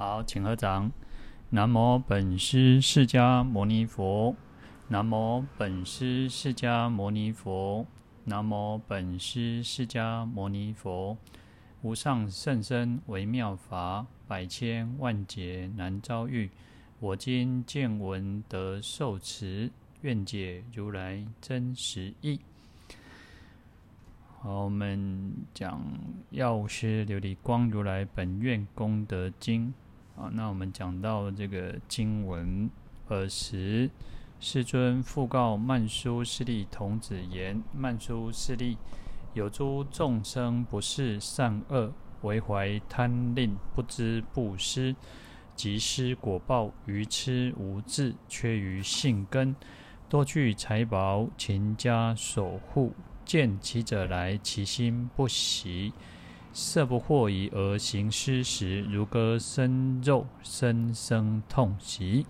好，请合掌。南无本师释迦牟尼佛。南无本师释迦牟尼佛。南无本师释迦牟尼佛。无上甚深微妙法，百千万劫难遭遇。我今见闻得受持，愿解如来真实义。好，我们讲药师琉璃光如来本愿功德经。啊，那我们讲到这个经文，尔时世尊复告曼殊室利童子言：曼殊室利，有诸众生不是善恶，唯怀贪吝，不知布施。及施果报愚痴无智，缺于性根，多具财宝，勤加守护。见乞者来，其心不喜，色不获已而行施时，如割生肉，深生痛惜。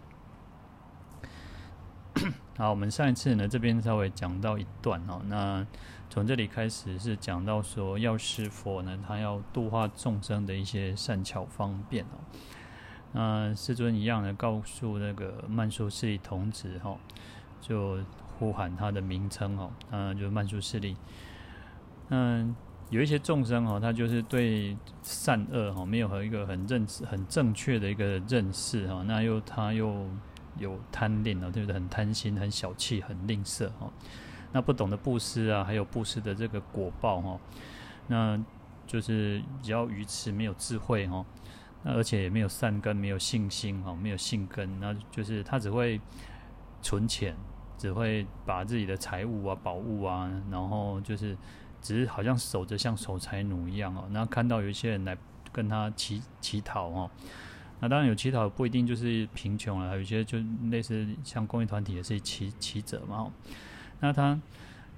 好，我们上一次呢，这边稍微讲到一段哦，那从这里开始是讲到说，药师佛呢，他要度化众生的一些善巧方便哦。那世尊一样的告诉那个曼殊室利童子哈，就呼喊他的名称哦，嗯，就是曼殊室利。嗯，有一些众生哦，他就是对善恶哈没有和一个很认识、很正确的一个认识哈，那又他又有贪吝哦，对不对？很贪心、很小气、很吝啬哈，那不懂得布施啊，还有布施的这个果报哈，那就是比较愚痴，没有智慧哈。那而且也没有善根，没有信心哈，没有信根，那就是他只会存钱，只会把自己的财物啊、宝物啊，然后就是只是好像守着像守财奴一样哦。那看到有一些人来跟他乞乞讨哦，那当然有乞讨不一定就是贫穷了，有些就类似像公益团体也是乞乞者嘛。那他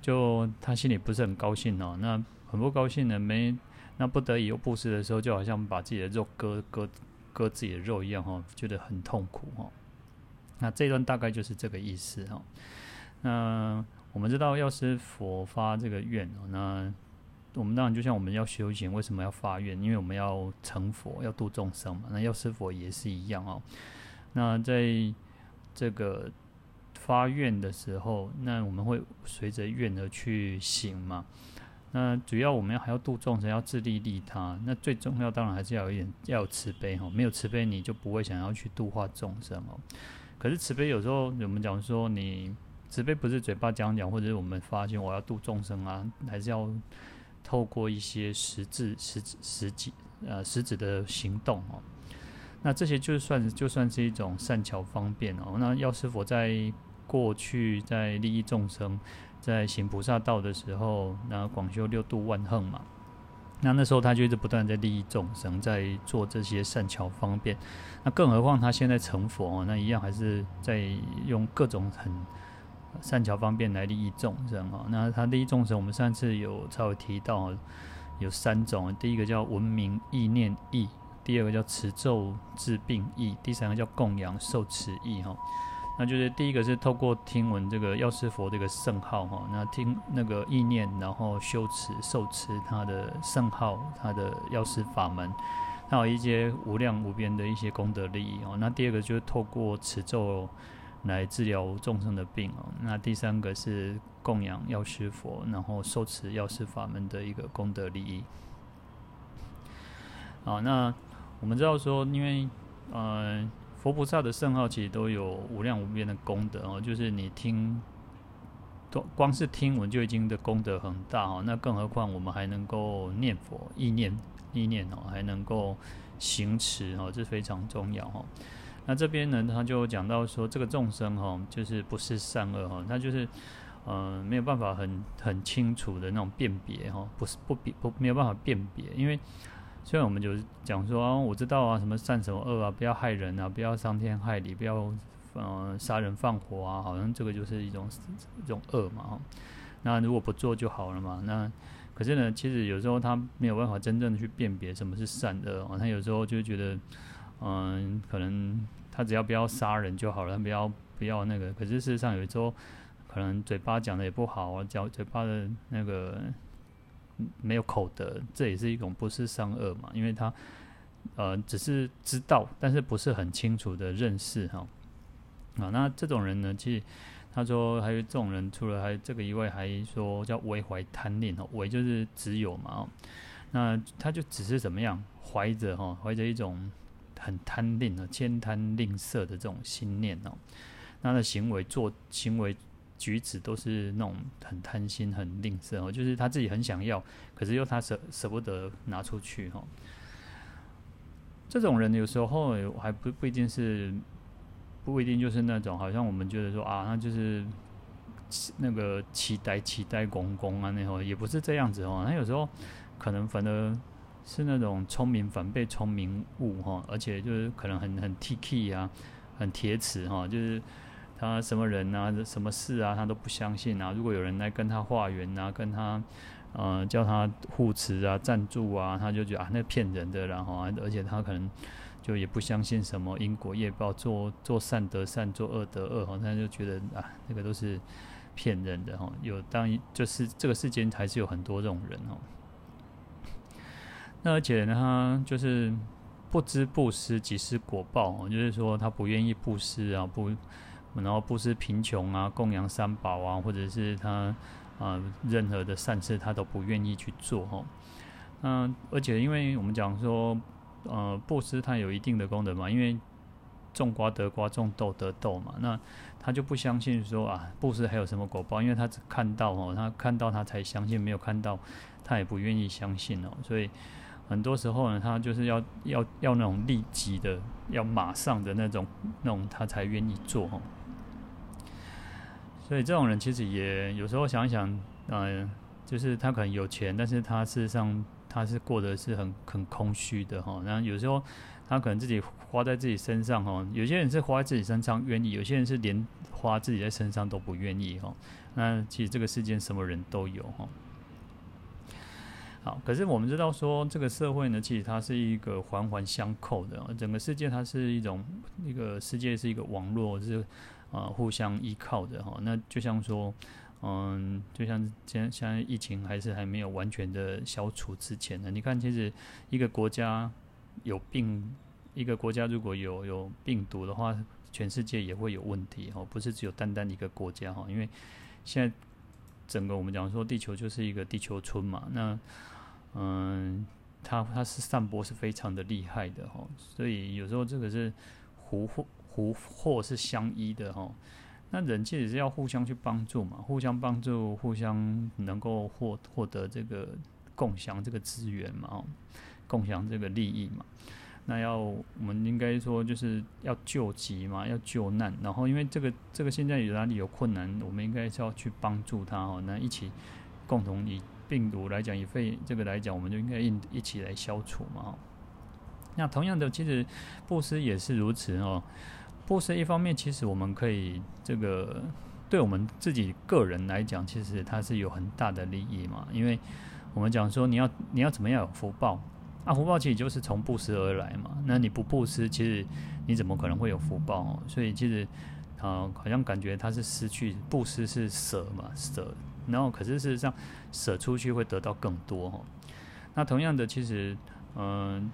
就他心里不是很高兴哦，那很不高兴的没。那不得已又布施的时候，就好像把自己的肉割割割自己的肉一样哈，觉得很痛苦哈。那这段大概就是这个意思哈。那我们知道药师佛发这个愿，那我们当然就像我们要修行，为什么要发愿？因为我们要成佛，要度众生嘛。那药师佛也是一样哦。那在这个发愿的时候，那我们会随着愿而去行嘛。那主要我们要还要度众生，要自利利他。那最重要当然还是要有一点要有慈悲哈，没有慈悲你就不会想要去度化众生哦。可是慈悲有时候我们讲说，你慈悲不是嘴巴讲讲，或者是我们发现我要度众生啊，还是要透过一些实质、实质、实际呃实质的行动哦。那这些就算就算是一种善巧方便哦。那药师佛在过去在利益众生。在行菩萨道的时候，那广修六度万行嘛，那那时候他就一直不断在利益众生，在做这些善巧方便。那更何况他现在成佛，那一样还是在用各种很善巧方便来利益众生哈。那他利益众生，我们上次有稍微提到，有三种，第一个叫闻名意念意，第二个叫持咒治病意，第三个叫供养受持意哈。那就是第一个是透过听闻这个药师佛这个圣号哈，那听那个意念，然后修持受持他的圣号，他的药师法门，还有一些无量无边的一些功德利益哦。那第二个就是透过持咒来治疗众生的病哦。那第三个是供养药师佛，然后受持药师法门的一个功德利益。好，那我们知道说，因为嗯。呃佛菩萨的圣号其实都有无量无边的功德哦，就是你听，光是听闻就已经的功德很大哦，那更何况我们还能够念佛、意念、意念哦，还能够行持哦，这非常重要哦。那这边呢，他就讲到说，这个众生哈，就是不是善恶哈，他就是嗯、没有办法很很清楚的那种辨别哈，不是不辨不没有办法辨别，因为。虽然我们就是讲说啊，我知道啊，什么善什么恶啊，不要害人啊，不要伤天害理，不要嗯杀人放火啊，好像这个就是一种一种恶嘛。那如果不做就好了嘛。那可是呢，其实有时候他没有办法真正的去辨别什么是善恶。他有时候就觉得，嗯，可能他只要不要杀人就好了，他不要不要那个。可是事实上，有时候可能嘴巴讲的也不好啊，讲嘴巴的那个。没有口德，这也是一种不是善恶嘛，因为他呃，只是知道，但是不是很清楚的认识哈。啊，那这种人呢，其实他说还有这种人，除了还这个以外，还说叫唯怀贪恋哦，唯就是只有嘛，那他就只是怎么样，怀着哈，怀着一种很贪吝的千贪吝啬的这种心念哦，他的行为做行为举止都是那种很贪心、很吝啬哦，就是他自己很想要，可是又他舍舍不得拿出去哈。这种人有时候还不不一定是，不一定就是那种，好像我们觉得说啊，那就是那个期待期待公公啊，那种也不是这样子哦。他有时候可能反而是那种聪明反被聪明误哈，而且就是可能很很 T K 啊，很铁齿哈，就是他什么人啊，什么事啊，他都不相信啊。如果有人来跟他化缘啊，跟他。呃，叫他护持啊、赞助啊，他就觉得啊，那骗人的，然后啊，而且他可能就也不相信什么因果业报，做做善得善，做恶得恶，哈，他就觉得啊，那个都是骗人的哈。有当就是这个世间还是有很多这种人哦。那而且呢，他就是不知布施即是果报，就是说他不愿意布施啊，不，然后布施贫穷啊，供养三宝啊，或者是他。啊，任何的善事他都不愿意去做哈。嗯，而且因为我们讲说，呃，布施它有一定的功德嘛，因为种瓜得瓜，种豆得豆嘛。那他就不相信说啊，布施还有什么果报？因为他只看到哦，他看到他才相信，没有看到他也不愿意相信哦。所以很多时候呢，他就是要要要那种立即的，要马上的那种那种，他才愿意做哈。所以这种人其实也有时候想一想，嗯、呃，就是他可能有钱，但是他事实上他是过得是很很空虚的哈。然后有时候他可能自己花在自己身上哈，有些人是花在自己身上愿意，有些人是连花自己在身上都不愿意哈。那其实这个世间什么人都有哈。好，可是我们知道说这个社会呢，其实它是一个环环相扣的，整个世界它是一种一个世界是一个网络是。啊，互相依靠的哈，那就像说，嗯，就像现现在疫情还是还没有完全的消除之前呢。你看，其实一个国家有病，一个国家如果有有病毒的话，全世界也会有问题哈，不是只有单单一个国家哈。因为现在整个我们讲说，地球就是一个地球村嘛，那嗯，它它是散播是非常的厉害的哈，所以有时候这个是胡混。福祸是相依的哈，那人其实是要互相去帮助嘛，互相帮助，互相能够获获得这个共享这个资源嘛，共享这个利益嘛。那要我们应该说就是要救急嘛，要救难。然后因为这个这个现在有哪里有困难，我们应该是要去帮助他哦。那一起共同以病毒来讲，以肺这个来讲，我们就应该一一起来消除嘛。那同样的，其实布施也是如此哦。布施一方面，其实我们可以这个对我们自己个人来讲，其实它是有很大的利益嘛。因为我们讲说，你要你要怎么样有福报啊？福报其实就是从布施而来嘛。那你不布施，其实你怎么可能会有福报？所以其实啊，好像感觉它是失去，布施是舍嘛，舍。然后可是事实上舍出去会得到更多哈。那同样的，其实嗯。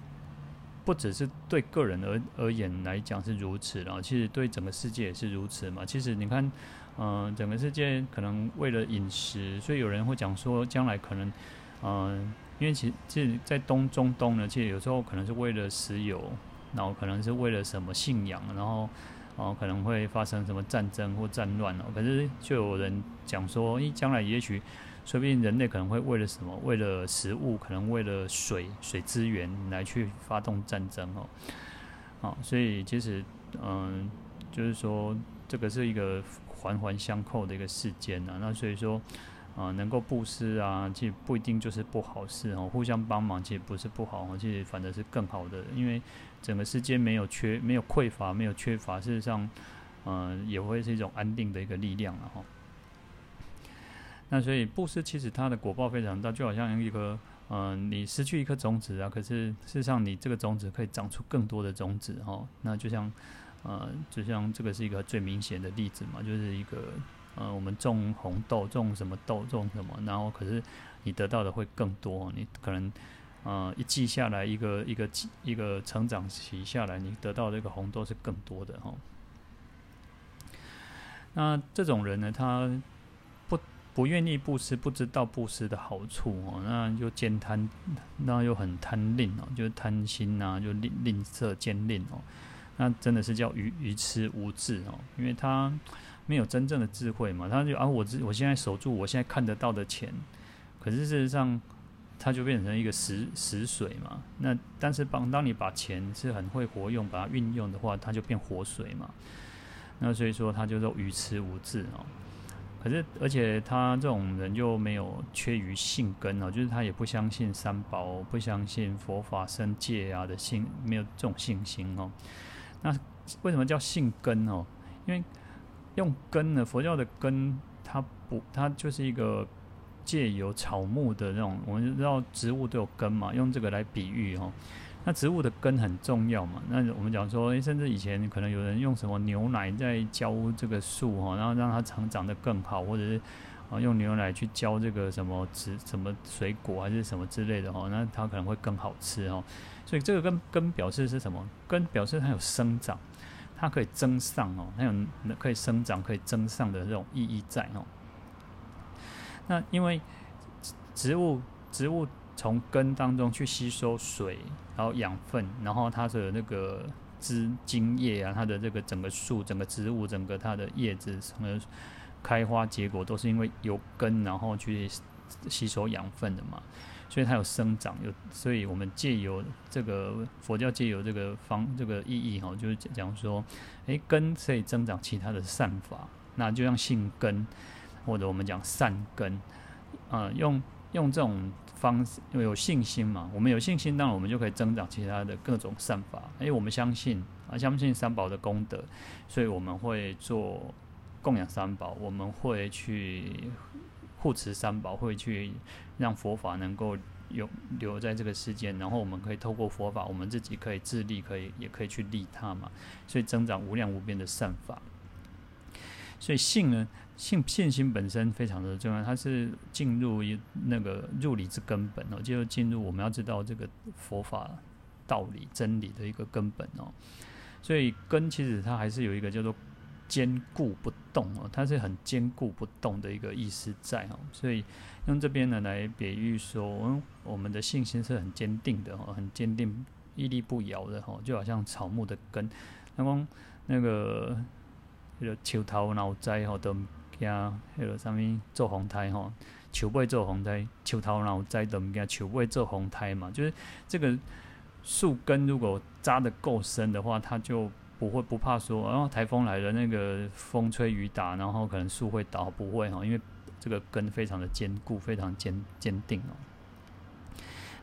不只是对个人而而言来讲是如此，然后其实对整个世界也是如此嘛。其实你看，嗯、整个世界可能为了饮食，所以有人会讲说，将来可能，嗯、因为其实其在东中东呢，其实有时候可能是为了石油，然后可能是为了什么信仰，然后，然后可能会发生什么战争或战乱哦。可是就有人讲说，诶，将来也许。说不定人类可能会为了什么？为了食物，可能为了水水资源来去发动战争哦。好，所以其实嗯，就是说这个是一个环环相扣的一个世间呐。那所以说啊，能够布施啊，其实不一定就是不好事哦。互相帮忙其实不是不好哦，其实反正是更好的。因为整个世界没有缺，没有匮乏，没有缺乏，事实上嗯，也会是一种安定的一个力量了哈。那所以布施其实它的果报非常大，就好像一颗，嗯、你失去一颗种子啊，可是事实上你这个种子可以长出更多的种子哈。那就像，呃，就像这个是一个最明显的例子嘛，就是一个，呃，我们种红豆，种什么豆，种什么，然后可是你得到的会更多，你可能，呃，一季下来，一个一个一个成长期下来，你得到这个红豆是更多的哈。那这种人呢，他不不愿意布施，不知道布施的好处哦，那又慳贪，那又很贪吝哦，就是贪心呐，就吝吝啬慳吝哦，那真的是叫愚愚痴无智哦，因为他没有真正的智慧嘛，他就啊，我我现在守住我现在看得到的钱，可是事实上。它就变成一个死死水嘛。那但是帮当你把钱是很会活用，把它运用的话，它就变活水嘛。那所以说他就说愚痴无智哦。可是而且他这种人就没有缺于信根哦，就是他也不相信三宝，不相信佛法僧戒啊的信，没有这种信心哦。那为什么叫信根哦？因为用根呢，佛教的根，它不，它就是一个。借由草木的那种，我们知道植物都有根嘛，用这个来比喻哦。那植物的根很重要嘛。那我们讲说，甚至以前可能有人用什么牛奶在浇这个树哈，然后让它长长得更好，或者是啊用牛奶去浇这个什么植什么水果还是什么之类的哈，那它可能会更好吃哦。所以这个根根表示是什么？根表示它有生长，它可以增上哦，它有可以生长、可以增上的这种意义在哦。那因为植物植物从根当中去吸收水，然后养分，然后它的那个枝茎叶啊，它的这个整个树、整个植物、整个它的叶子什么开花结果，都是因为有根，然后去吸收养分的嘛，所以它有生长，有，所以我们借由这个佛教借由这个方这个意义哈，就是讲说，诶，根可以增长其他的善法，那就像信根。或者我们讲善根，啊、用用这种方式，因为有信心嘛，我们有信心，当然我们就可以增长其他的各种善法。因为我们相信啊，相信三宝的功德，所以我们会做供养三宝，我们会去护持三宝，会去让佛法能够有留在这个世间，然后我们可以透过佛法，我们自己可以自利，可以也可以去利他嘛，所以增长无量无边的善法。所以信呢？信信心本身非常的重要，它是进入一那个入理之根本哦，就进入我们要知道这个佛法道理真理的一个根本哦。所以根其实它还是有一个叫做坚固不动哦，它是很坚固不动的一个意思在哦。所以用这边呢来比喻说，我们的信心是很坚定的哦，很坚定屹立不摇的哦，就好像草木的根。那光那个那个树头脑栽吼都。呀，迄个啥物做红苔吼，树背做红苔，树头脑栽的物件，树尾做红苔嘛，就是这个树根如果扎的够深的话，它就不会不怕说，然后台风来了，那个风吹雨打，然后可能树会倒，不会哈，因为这个根非常的坚固，非常坚坚定哦。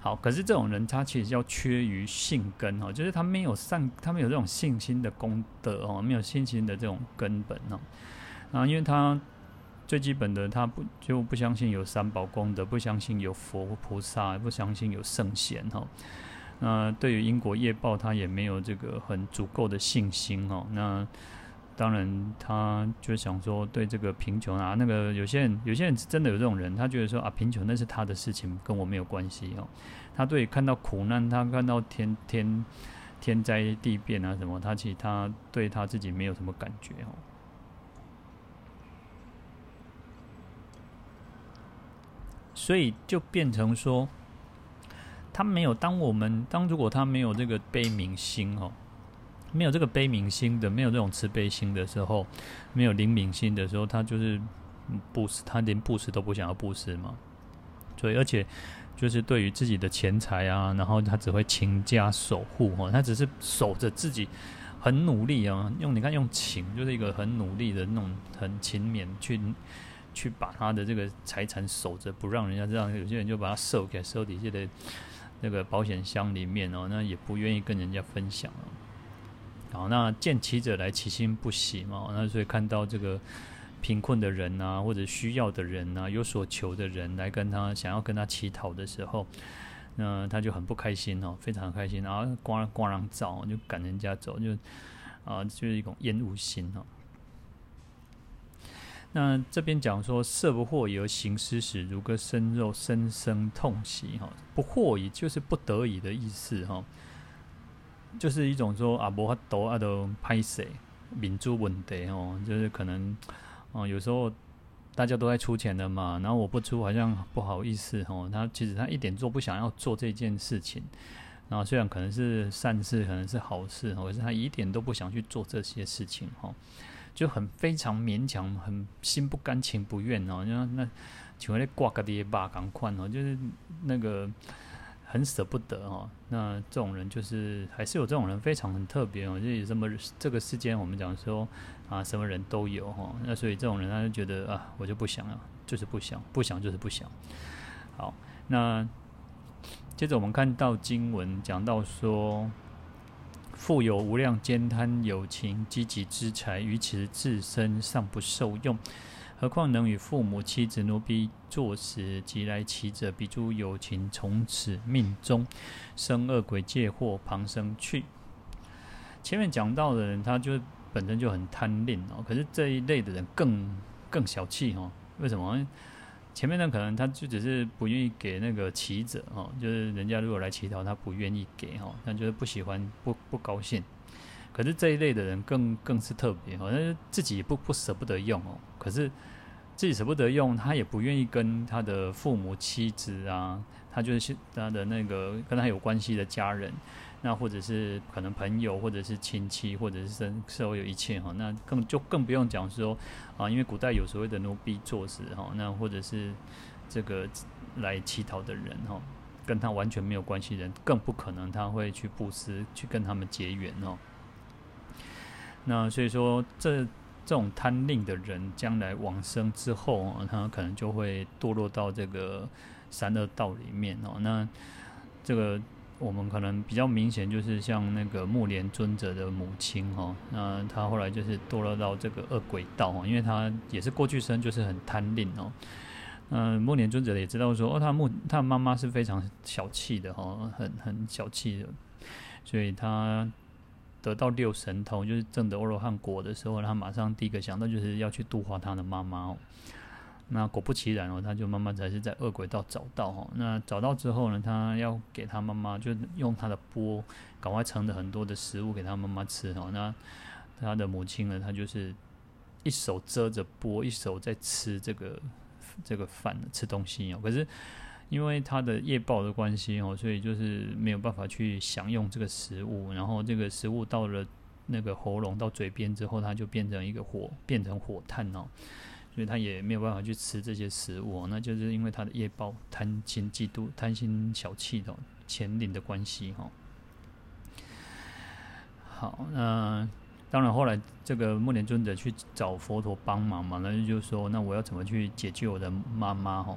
好，可是这种人他其实叫缺于信根哦，就是他没有善，他没有这种信心的功德哦，没有信心的这种根本哦。啊，因为他最基本的，他不就不相信有三宝功德，不相信有佛菩萨，不相信有圣贤哈。那对于英国业报，他也没有这个很足够的信心哦。那当然，他就想说，对这个贫穷啊，那个有些人，有些人真的有这种人，他觉得说啊，贫穷那是他的事情，跟我没有关系哦。他对看到苦难，他看到天天天灾地变啊什么，他其实他对他自己没有什么感觉哦。所以就变成说，他没有。当我们当如果他没有这个悲悯心哦，没有这个悲悯心的，没有这种慈悲心的时候，没有怜悯心的时候，他就是布施，他连布施都不想要布施嘛。所以，而且就是对于自己的钱财啊，然后他只会勤加守护哦，他只是守着自己，很努力啊，用你看用勤，就是一个很努力的那种很勤勉去。去把他的这个财产守着，不让人家这样。有些人就把它收给收底下的那个保险箱里面哦，那也不愿意跟人家分享哦。好，那见乞者来，其心不喜嘛。那所以看到这个贫困的人啊，或者需要的人啊，有所求的人来跟他想要跟他乞讨的时候，那他就很不开心哦，非常开心，然后光光让照就赶人家走，就啊，就是一种厌恶心哦。那这边讲说，色不惑而行施时，如割生肉，身生痛惜。哈，不惑也就是不得已的意思。哈，就是一种说啊，无法度啊，都歹势，民主问题。哦，就是可能，哦，有时候大家都在出钱的嘛，然后我不出，好像不好意思。哈，他其实他一点做不想要做这件事情。然后虽然可能是善事，可能是好事，可是他一点都不想去做这些事情。哈。就很非常勉强，很心不甘情不愿哦，那那请问挂个爹吧，赶快哦，就是那个很舍不得哦。那这种人就是还是有这种人，非常很特别哦。就有这么这个世间，我们讲说啊，什么人都有哈。那所以这种人他就觉得啊，我就不想了，就是不想，不想就是不想。好，那接着我们看到经文讲到说。富有无量慳贪有情积集之财，于此自身尚不受用，何况能与父母妻子奴婢作食，及来乞者，彼诸有情从此命终，生恶鬼界祸旁生去。前面讲到的人，他就本身就很贪吝哦，可是这一类的人更更小气哦，为什么？前面呢，可能他就只是不愿意给那个乞者哈，就是人家如果来乞讨，他不愿意给哈，他就是不喜欢，不不高兴。可是这一类的人更更是特别，好像自己不不舍不得用哦，可是自己舍不得用，他也不愿意跟他的父母、妻子啊，他就是他的那个跟他有关系的家人。那或者是可能朋友，或者是亲戚，或者是社社会有一切哈，那更就更不用讲说啊，因为古代有所谓的奴婢作食哈，那或者是这个来乞讨的人哈，跟他完全没有关系人，更不可能他会去布施，去跟他们结缘哦。那所以说，这这种贪吝的人，将来往生之后，他可能就会堕落到这个三恶道里面哦。那这个。我们可能比较明显，就是像那个木莲尊者的母亲哈，那他后来就是堕落到这个恶鬼道哈，因为他也是过去生就是很贪吝哦。嗯，木莲尊者也知道说，哦，他木他妈妈是非常小气的哈，很很小气的，所以他得到六神通，就是证得阿罗汉果的时候，他马上第一个想到就是要去度化他的妈妈哦。那果不其然哦，他就慢慢才是在恶鬼道找到哈。那找到之后呢，他要给他妈妈，就用他的钵，赶快盛了很多的食物给他妈妈吃哈。那他的母亲呢，他就是一手遮着钵，一手在吃这个这个饭，吃东西哦。可是因为他的业报的关系哦，所以就是没有办法去享用这个食物。然后这个食物到了那个喉咙到嘴边之后，它就变成一个火，变成火炭哦。所以他也没有办法去吃这些食物，那就是因为他的业报贪心嫉妒、贪心小气的牵连的关系哈。好，那当然后来这个木莲尊者去找佛陀帮忙嘛，那就说那我要怎么去解救我的妈妈哈？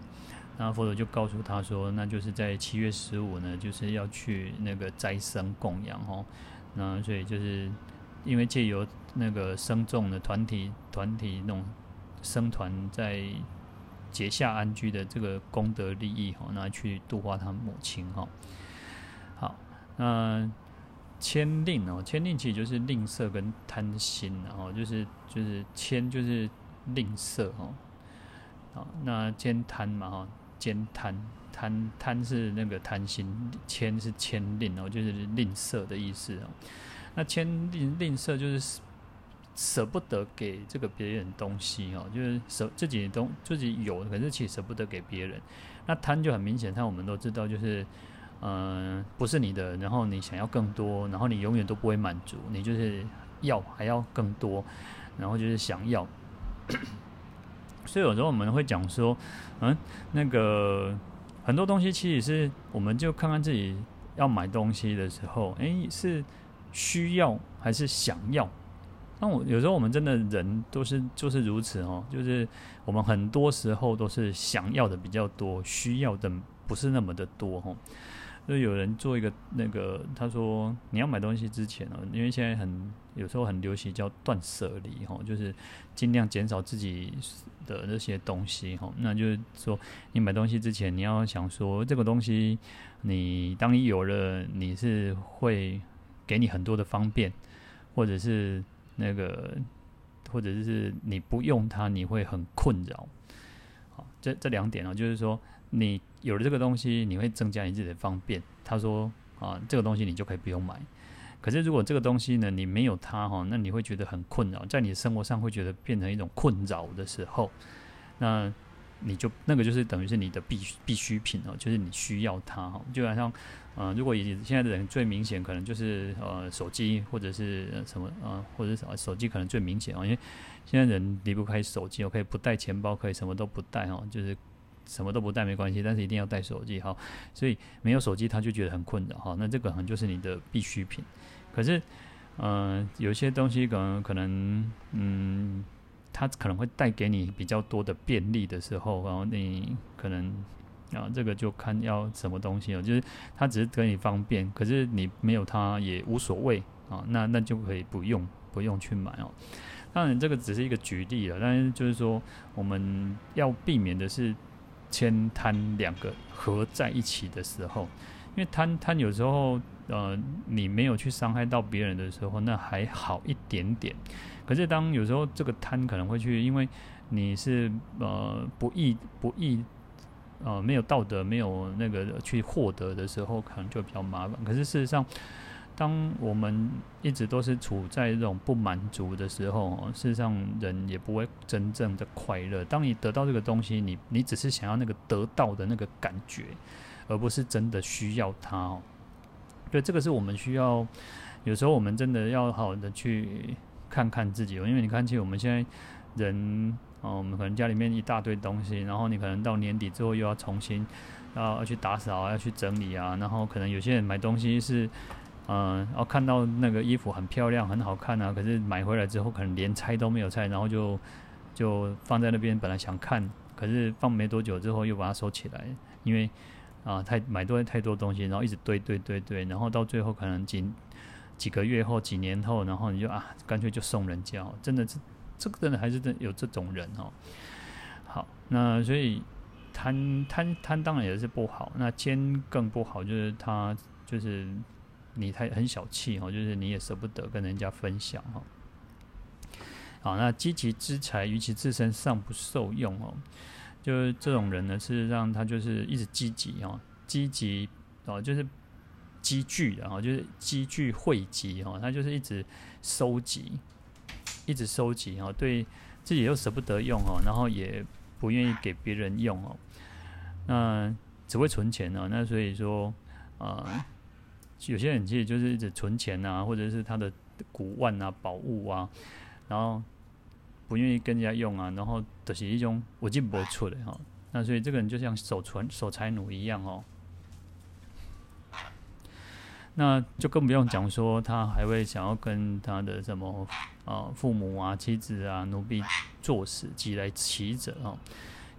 那佛陀就告诉他说，那就是在七月十五呢，就是要去那个斋僧供养哈。那所以就是因为借由那个僧众的团体团体那种。僧团在结下安居的这个功德利益哈，那去度化他母亲哈。好，那慳吝哦，慳吝其实就是吝啬跟贪心，然后就是就是慳就是吝啬哈。好，那兼贪嘛哈，兼贪贪贪是那个贪心，慳是慳吝哦，就是吝啬的意思哦。那慳吝吝啬就是。舍不得给这个别人东西哦，就是舍自己东自己有，可是其实舍不得给别人。那贪就很明显，贪我们都知道，就是嗯、不是你的，然后你想要更多，然后你永远都不会满足，你就是要还要更多，然后就是想要。所以有时候我们会讲说，嗯，那个很多东西其实是，我们就看看自己要买东西的时候，诶，是需要还是想要？那我有时候我们真的人都是就是如此哦，就是我们很多时候都是想要的比较多，需要的不是那么的多哈。就有人做一个那个，他说你要买东西之前哦，因为现在很有时候很流行叫断舍离哈，就是尽量减少自己的那些东西哈。那就是说你买东西之前，你要想说这个东西你当你有了，你是会给你很多的方便，或者是。那个或者是你不用它，你会很困扰。好，这这两点哦，就是说你有了这个东西，你会增加你自己的方便。他说啊，这个东西你就可以不用买。可是如果这个东西呢，你没有它哈，那你会觉得很困扰，在你生活上会觉得变成一种困扰的时候，那你就那个就是等于是你的必必需品哦，就是你需要它哈。就好像，呃，如果以现在的人最明显可能就是呃手机或者是什么呃或者是手机可能最明显哦，因为现在人离不开手机，我可以不带钱包，可以什么都不带哦，就是。什么都不带没关系，但是一定要带手机哈。所以没有手机他就觉得很困扰哈。那这个可能就是你的必需品。可是，嗯、呃，有些东西可能可能，嗯，它可能会带给你比较多的便利的时候，然后你可能啊，这个就看要什么东西哦。就是它只是给你方便，可是你没有它也无所谓啊。那那就可以不用不用去买哦。当然这个只是一个举例了，但是就是说我们要避免的是。慳贪两个合在一起的时候，因为贪贪有时候，呃，你没有去伤害到别人的时候，那还好一点点。可是当有时候这个贪可能会去，因为你是呃不义不义，呃没有道德没有那个去获得的时候，可能就比较麻烦。可是事实上，当我们一直都是处在这种不满足的时候，事实上人也不会真正的快乐。当你得到这个东西，你你只是想要那个得到的那个感觉，而不是真的需要它哦。对，这个是我们需要，有时候我们真的要好好的去看看自己。因为你看，其实我们现在人哦，我们可能家里面一大堆东西，然后你可能到年底之后又要重新要去打扫，要去整理啊，然后可能有些人买东西是。嗯，然后看到那个衣服很漂亮，很好看啊，可是买回来之后可能连拆都没有拆，然后就就放在那边，本来想看，可是放没多久之后又把它收起来，因为啊太买多太多东西，然后一直堆堆堆堆，然后到最后可能几几个月后、几年后，然后你就啊干脆就送人家，真的是这个真的还是真有这种人哦。好，那所以贪贪贪当然也是不好，那奸更不好，就是他就是。你太很小气哈，就是你也舍不得跟人家分享哈。好，那积极之财于其自身尚不受用哦，就是这种人呢，事实上他就是一直积极哦，积极哦，就是积聚的哈，就是积聚汇集哈，他就是一直收集，一直收集哈，对自己又舍不得用哦，然后也不愿意给别人用哦，那只会存钱哦，那所以说啊。呃有些人其实就是一直存钱啊，或者是他的古玩啊、宝物啊，然后不愿意跟人家用啊，然后都是一种我进不出的哈。那所以这个人就像守存守财奴一样哦。那就更不用讲说他还会想要跟他的什么啊父母啊、妻子啊、奴婢作死，挤来骑着哦，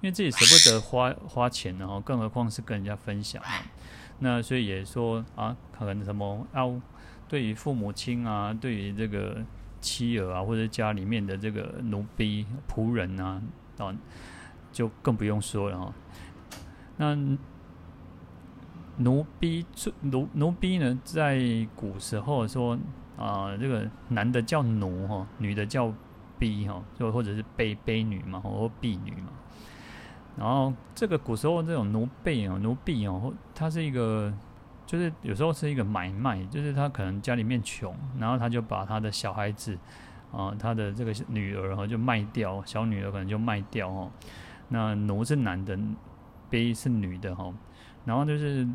因为自己舍不得花花钱，然后更何况是跟人家分享啊。那所以也说啊，可能什么啊，对于父母亲啊，对于这个妻儿啊，或者家里面的这个奴婢仆人啊，啊，就更不用说了哈。那奴婢奴奴婢呢，在古时候说啊，这个男的叫奴哈，女的叫婢哈，就或者是卑卑女嘛，或婢女嘛。然后这个古时候这种奴婢哦，奴婢哦，他是一个，就是有时候是一个买卖，就是他可能家里面穷，然后他就把他的小孩子啊，他的这个女儿哈就卖掉，小女儿可能就卖掉哦。那奴是男的，婢是女的哈，然后就是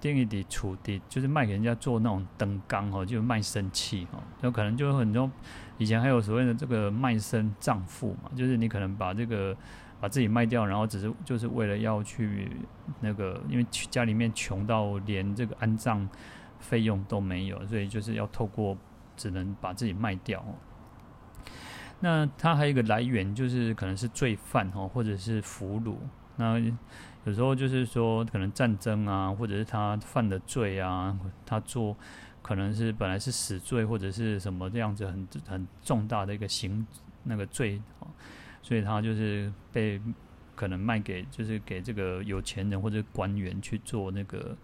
定义的处的，就是卖给人家做那种灯缸哦，就卖身契哦，有可能就很多以前还有所谓的这个卖身葬父嘛，就是你可能把这个。把自己卖掉，然后只是就是为了要去那个，因为家里面穷到连这个安葬费用都没有，所以就是要透过只能把自己卖掉。那它还有一个来源，就是可能是罪犯哦，或者是俘虏。那有时候就是说，可能战争啊，或者是他犯的罪啊，他做可能是本来是死罪，或者是什么这样子很很重大的一个刑那个罪。所以他就是被可能卖给，就是给这个有钱人或者官员去做那个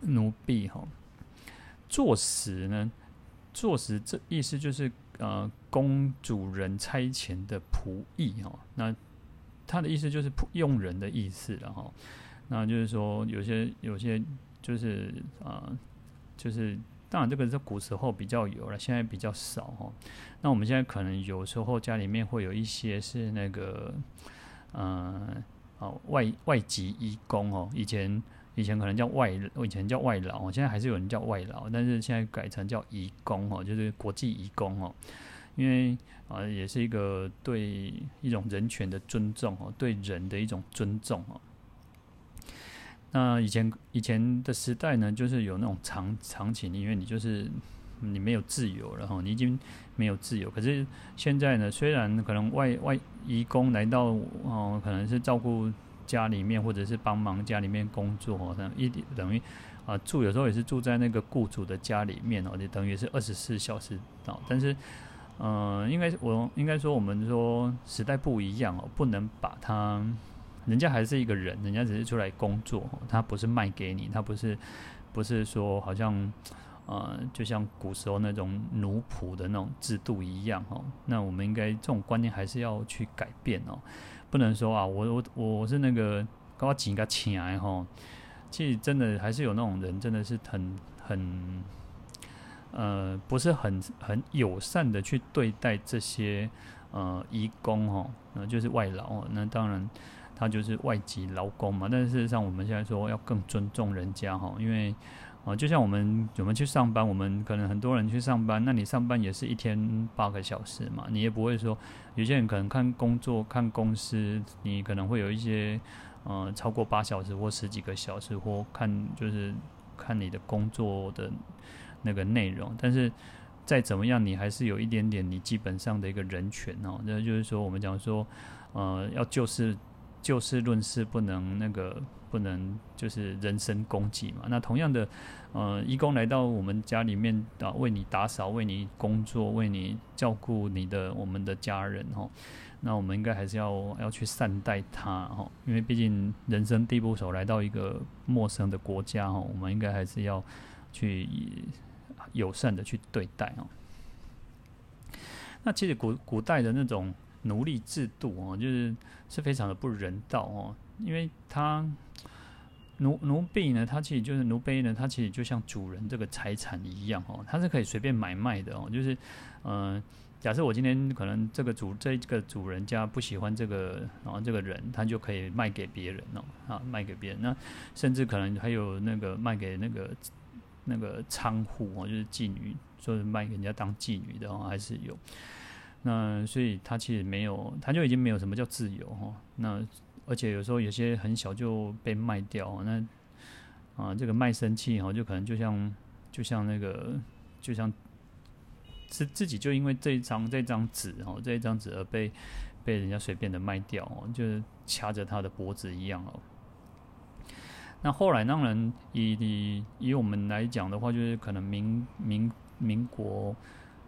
奴婢哈。作死呢，坐死这意思就是呃，供主人差遣的仆役哦。那他的意思就是用人的意思了哈。那就是说有些有些就是啊、呃，就是当然这个在古时候比较有了，现在比较少哈。那我们现在可能有时候家里面会有一些是那个嗯，哦外外籍移工哦，以前。以前可能叫外，我以前叫外劳，现在还是有人叫外劳，但是现在改成叫移工哦，就是国际移工哦，因为啊，也是一个对一种人权的尊重哦，对人的一种尊重哦。那以前以前的时代呢，就是有那种长长期，因为你就是你没有自由然后，你已经没有自由。可是现在呢，虽然可能外外移工来到哦，可能是照顾。家里面或者是帮忙家里面工作哦，等一等于啊住，有时候也是住在那个雇主的家里面哦，就等于是二十四小时哦。但是，嗯、应该我应该说我们说时代不一样哦，不能把他，人家还是一个人，人家只是出来工作，他不是卖给你，他不是不是说好像呃，就像古时候那种奴仆的那种制度一样哦。那我们应该这种观念还是要去改变哦。不能说啊，我我我是那个跟我紧个请来哈，其实真的还是有那种人，真的是很很呃，不是很很友善的去对待这些呃移工哈，呃就是外劳哦，那当然他就是外籍劳工嘛，但是事实上我们现在说要更尊重人家哈，因为。哦，就像我们我们去上班，我们可能很多人去上班，那你上班也是一天八个小时嘛，你也不会说有些人可能看工作看公司，你可能会有一些呃超过八小时或十几个小时，或看就是看你的工作的那个内容，但是再怎么样，你还是有一点点你基本上的一个人权哦，那就是说我们讲说呃要就事就事论事，不能那个。不能就是人身攻击嘛。那同样的，呃，义工来到我们家里面啊，为你打扫，为你工作，为你照顾你的我们的家人哦。那我们应该还是要要去善待他哈，因为毕竟人生地不熟，来到一个陌生的国家哈，我们应该还是要去友善的去对待哦。那其实古古代的那种奴隶制度哦，就是是非常的不人道哦，因为他。奴奴婢呢，他其实就是奴婢呢，他其实就像主人这个财产一样哦，他是可以随便买卖的哦。就是，嗯、假设我今天可能这个主这个主人家不喜欢这个，然后这个人他就可以卖给别人哦，啊，卖给别人。那甚至可能还有那个卖给那个那个娼妇哦，就是妓女，说是卖给人家当妓女的哦，还是有。那所以他其实没有，他就已经没有什么叫自由哈。那而且有时候有些很小就被卖掉，那啊，这个卖身契哈，就可能就像就像那个就像自自己就因为这一张这张纸哦，这一张纸而被被人家随便的卖掉哦，就是掐着他的脖子一样哦。那后来当然以以以我们来讲的话，就是可能民民民国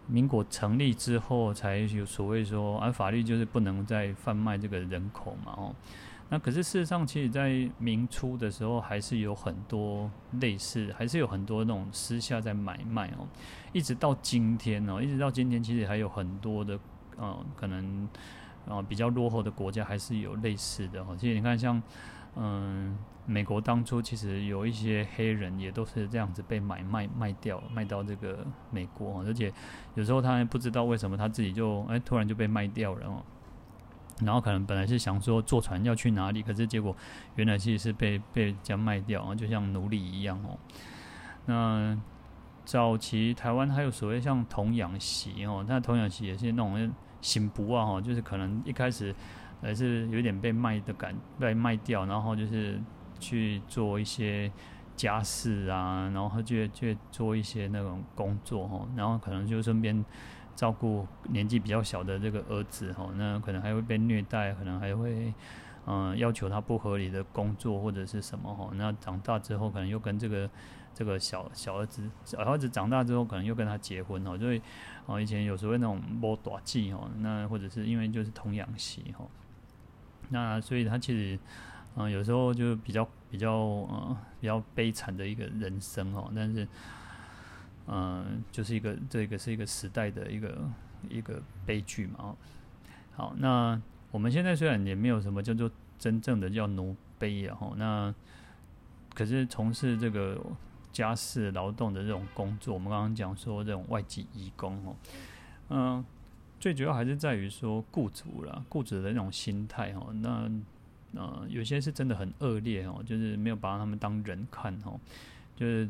民国成立之后，才有所谓说，啊，法律就是不能再贩卖这个人口嘛哦。那可是事实上，其实，在明初的时候，还是有很多类似，还是有很多那种私下在买卖哦。一直到今天哦，一直到今天，其实还有很多的，呃，可能，呃，比较落后的国家还是有类似的哦。其实你看，像，嗯，美国当初其实有一些黑人也都是这样子被买卖卖掉，卖到这个美国，而且有时候他还不知道为什么他自己就哎突然就被卖掉了哦。然后可能本来是想说坐船要去哪里，可是结果原来其实是被被人家卖掉啊，就像奴隶一样哦。那早期台湾还有所谓像童养媳哦，那童养媳也是那种新妇啊哈，就是可能一开始还是有点被卖的感，被卖掉，然后就是去做一些家事啊，然后就去做一些那种工作哈，然后可能就顺便。照顾年纪比较小的这个儿子哈，那可能还会被虐待，可能还会嗯、要求他不合理的工作或者是什么哈。那长大之后可能又跟这个这个小小儿子小儿子长大之后可能又跟他结婚哦，所以哦以前有时候那种摸短记哦，那或者是因为就是童养媳哈，那所以他其实嗯、有时候就比较比较、呃、比较悲惨的一个人生哦，但是。嗯，就是一个这个是一个时代的一个一个悲剧嘛哦。好，那我们现在虽然也没有什么叫做真正的叫奴婢啊，那可是从事这个家事劳动的这种工作，我们刚刚讲说这种外籍移工哦，嗯，最主要还是在于说雇主啦，雇主的那种心态哦，那呃有些是真的很恶劣哦，就是没有把他们当人看哦，就是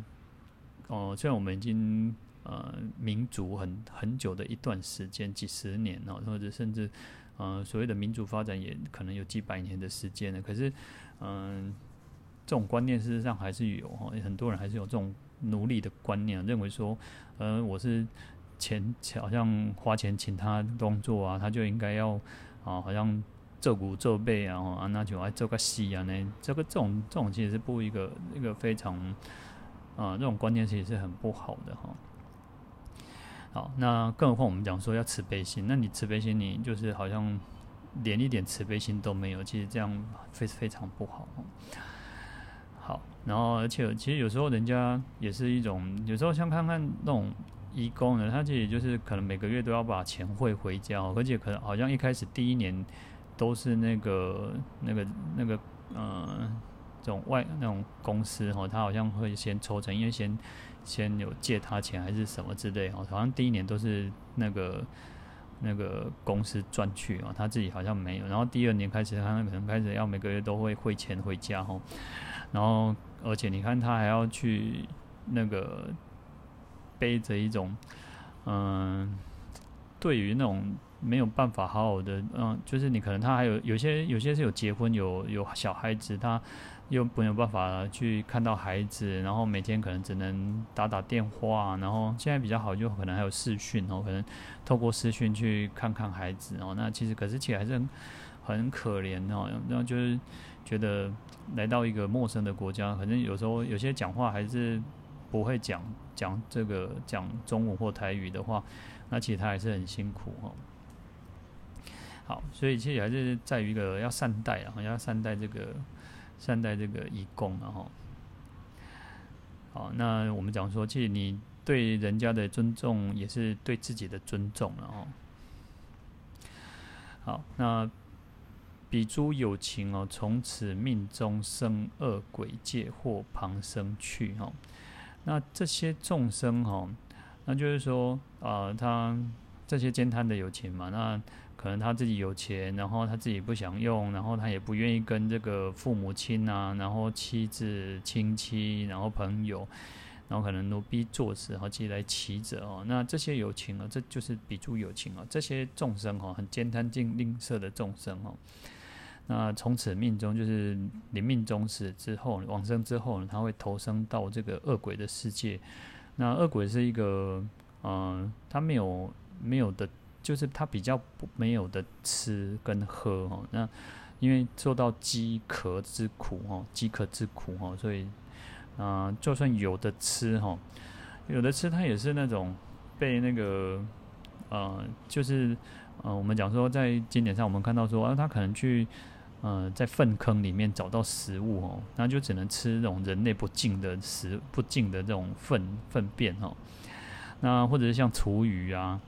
哦，虽然我们已经呃民主很很久的一段时间，几十年哦，或者甚至呃所谓的民主发展也可能有几百年的时间了，可是嗯。这种观念事实上还是有哈，很多人还是有这种奴隶的观念，认为说，呃，我是钱好像花钱请他工作啊，他就应该要啊，好像做骨做背啊，那就爱做个戏啊，呢，这个这种这种其实是不一个一个非常啊，这种观念其实是很不好的哈。好，那更何况我们讲说要慈悲心，那你慈悲心，你就是好像连一点慈悲心都没有，其实这样非非常不好。然后而且其实有时候人家也是一种，有时候像看看那种义工呢，他自己就是可能每个月都要把钱汇回家，而且可能好像一开始第一年都是那个那个那个呃这种外那种公司哈，他好像会先抽成，因为先先有借他钱还是什么之类哦，好像第一年都是那个那个公司赚去啊，他自己好像没有，然后第二年开始他可能开始要每个月都会汇钱回家哈。然后，而且你看，他还要去那个背着一种，嗯，对于那种没有办法好好的，嗯，就是你可能他还有有些有些是有结婚有有小孩子，他又没有办法去看到孩子，然后每天可能只能打打电话，然后现在比较好，就可能还有视讯哦，可能透过视讯去看看孩子哦。那其实可是其实还是很很可怜哦，然后就是。觉得来到一个陌生的国家，可能有时候有些讲话还是不会讲讲这个讲中文或台语的话，那其实他还是很辛苦哦。好，所以其实还是在于一个要善待啊，要善待这个善待这个义工然后。好，那我们讲说，其实你对人家的尊重也是对自己的尊重了哈。好，那。彼诸有情哦，从此命中生恶鬼界或旁生去哈。那这些众生哈，那就是说啊、呃，他这些慳贪的有情嘛，那可能他自己有钱，然后他自己不想用，然后他也不愿意跟这个父母亲啊，然后妻子、亲戚，然后朋友，然后可能奴婢作死，哈，即来乞者哦。那这些友情啊，这就是比诸友情啊，这些众生哈，很慳贪、吝吝啬的众生哈。那从此命中就是临命终时之后往生之后呢，他会投生到这个恶鬼的世界。那恶鬼是一个，嗯、他没有没有的，就是他比较没有的吃跟喝哦。那因为受到饥渴之苦哦，饥渴之苦哦，所以，啊、就算有的吃哈，有的吃他也是那种被那个，呃，就是，呃，我们讲说在经典上我们看到说啊，他可能去。呃，在粪坑里面找到食物哦，那就只能吃那种人类不净的食不净的这种粪粪便哦。那或者是像厨余啊，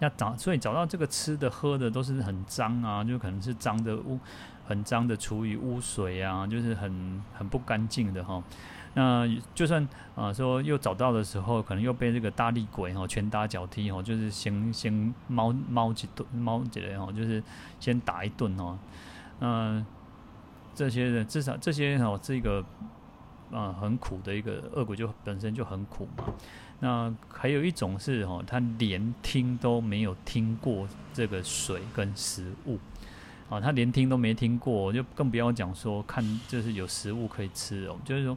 那找所以找到这个吃的喝的都是很脏啊，就可能是脏的污很脏的厨余污水啊，就是很很不干净的哈。那就算啊、说又找到的时候，可能又被这个大力鬼哈拳打脚踢哦，就是先先猫猫几顿猫几顿哦，就是先打一顿哦。嗯，这些人至少这些哦，这个啊很苦的一个恶鬼，就本身就很苦嘛。那还有一种是哦，他连听都没有听过这个水跟食物，啊，他连听都没听过，就更不要讲说看就是有食物可以吃哦。就是说，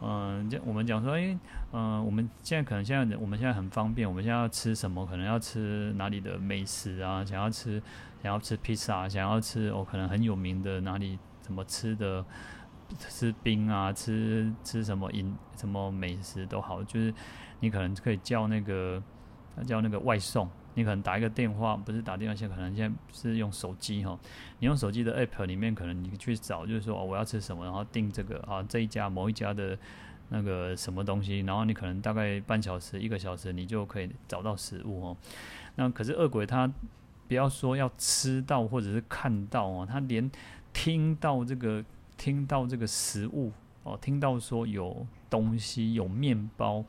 嗯，就我们讲说，哎，嗯，我们现在可能现在我们现在很方便，我们现在要吃什么，可能要吃哪里的美食啊，想要吃。想要吃披萨，想要吃哦，可能很有名的哪里怎么吃的，吃冰啊，吃吃什么饮什么美食都好，就是你可能可以叫那个叫那个外送，你可能打一个电话，不是打电话，现在可能现在是用手机哈，你用手机的 app 里面可能你去找，就是说哦，我要吃什么，然后订这个啊这一家某一家的那个什么东西，然后你可能大概半小时、一个小时，你就可以找到食物哦。那可是恶鬼他不要说要吃到或者是看到哦，他连听到这个听到这个食物哦，听到说有东西有面包。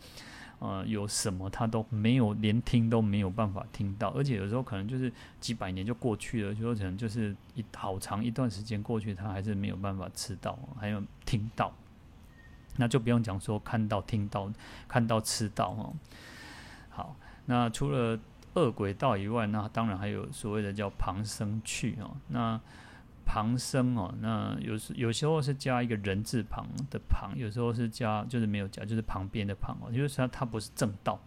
呃，有什么他都没有，连听都没有办法听到，而且有时候可能就是几百年就过去了，就说可能就是一好长一段时间过去，他还是没有办法吃到，还有听到，那就不用讲说看到、听到、看到、吃到哦。好，那除了恶鬼道以外，那当然还有所谓的叫旁生趣哦，那。旁生哦，那有时有时候是加一个人字旁的旁，有时候是加就是没有加，就是旁边的旁哦，就是它它不是正道，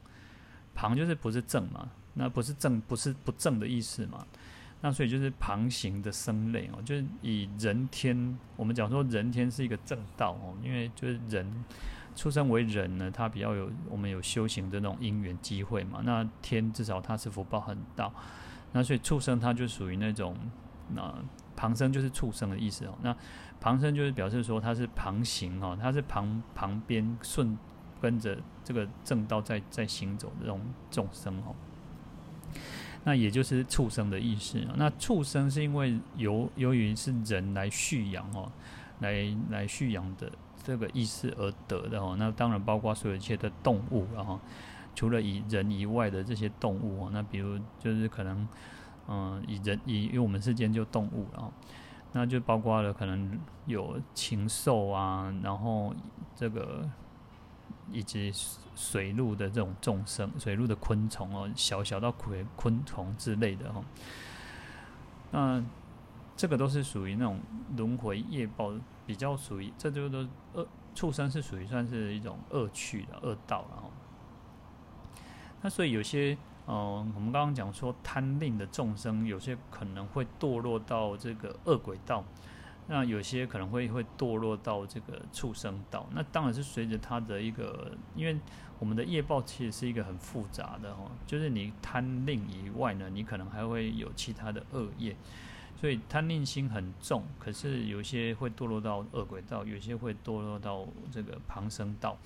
旁就是不是正嘛，那不是正不是不正的意思嘛，那所以就是旁行的生类哦，就是以人天，我们讲说人天是一个正道哦，因为就是人出生为人呢，他比较有我们有修行的那种因缘机会嘛，那天至少他是福报很大，那所以畜生他就属于那种那。旁生就是畜生的意思哦，那旁生就是表示说它是旁行哦，它是旁旁边顺跟着这个正道在在行走的这种众生哦，那也就是畜生的意思。那畜生是因为由由于是人来畜养哦，来来畜养的这个意思而得的哦，那当然包括所有一切的动物，然后除了以人以外的这些动物哦，那比如就是可能。嗯，以人以因为我们世间就动物啊，那就包括了可能有禽兽啊，然后这个以及水陆的这种众生，水陆的昆虫哦，小小到昆昆虫之类的哈。那这个都是属于那种轮回业报，比较属于这就都恶畜生是属于算是一种恶趣的恶道了哈。那所以有些。嗯、我们刚刚讲说贪吝的众生，有些可能会堕落到这个恶鬼道，那有些可能会会堕落到这个畜生道。那当然是随着他的一个，因为我们的业报其实是一个很复杂的哦，就是你贪吝以外呢，你可能还会有其他的恶业，所以贪吝心很重。可是有些会堕落到恶鬼道，有些会堕落到这个旁生道。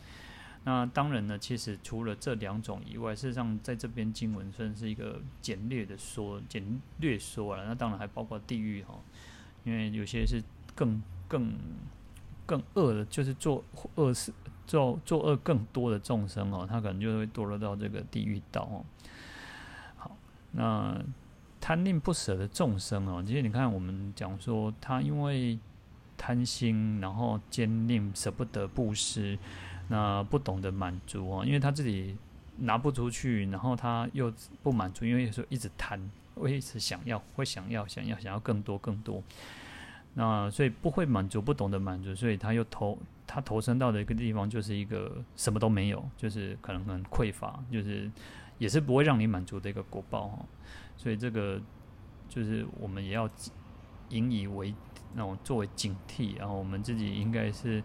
那当然呢，其实除了这两种以外，事实上在这边经文算是一个简略的说，简略说了。那当然还包括地狱哈，因为有些是更更更恶的，就是做恶事、做做恶更多的众生哦，他可能就会堕落到这个地狱道哦。好，那贪吝不舍的众生哦，其实你看我们讲说，他因为贪心，然后坚吝舍不得布施。那不懂得满足哦，因为他自己拿不出去，然后他又不满足，因为有时候一直贪，会一直想要，会想要，想要，想要更多更多。那所以不会满足，不懂得满足，所以他又投他投身到的一个地方，就是一个什么都没有，就是可能很匮乏，就是也是不会让你满足的一个果报哈。所以这个就是我们也要引以为那种作为警惕，然后我们自己应该是。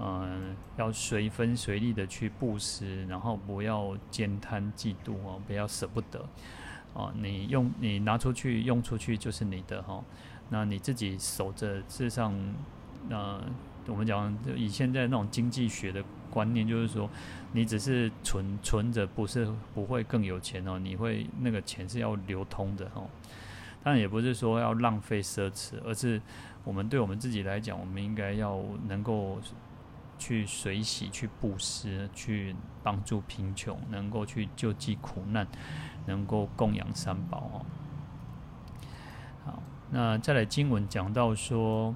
嗯，要随分随力的去布施，然后不要慳贪嫉妒哦，不要舍不得哦。你用你拿出去用出去就是你的哈，那你自己守着。事实上，那我们讲以现在那种经济学的观念，就是说，你只是存存着，不是不会更有钱哦。你会那个钱是要流通的哦。但也不是说要浪费奢侈，而是我们对我们自己来讲，我们应该要能够。去随喜，去布施，去帮助贫穷，能够去救济苦难，能够供养三宝哦。好，那再来经文讲到说，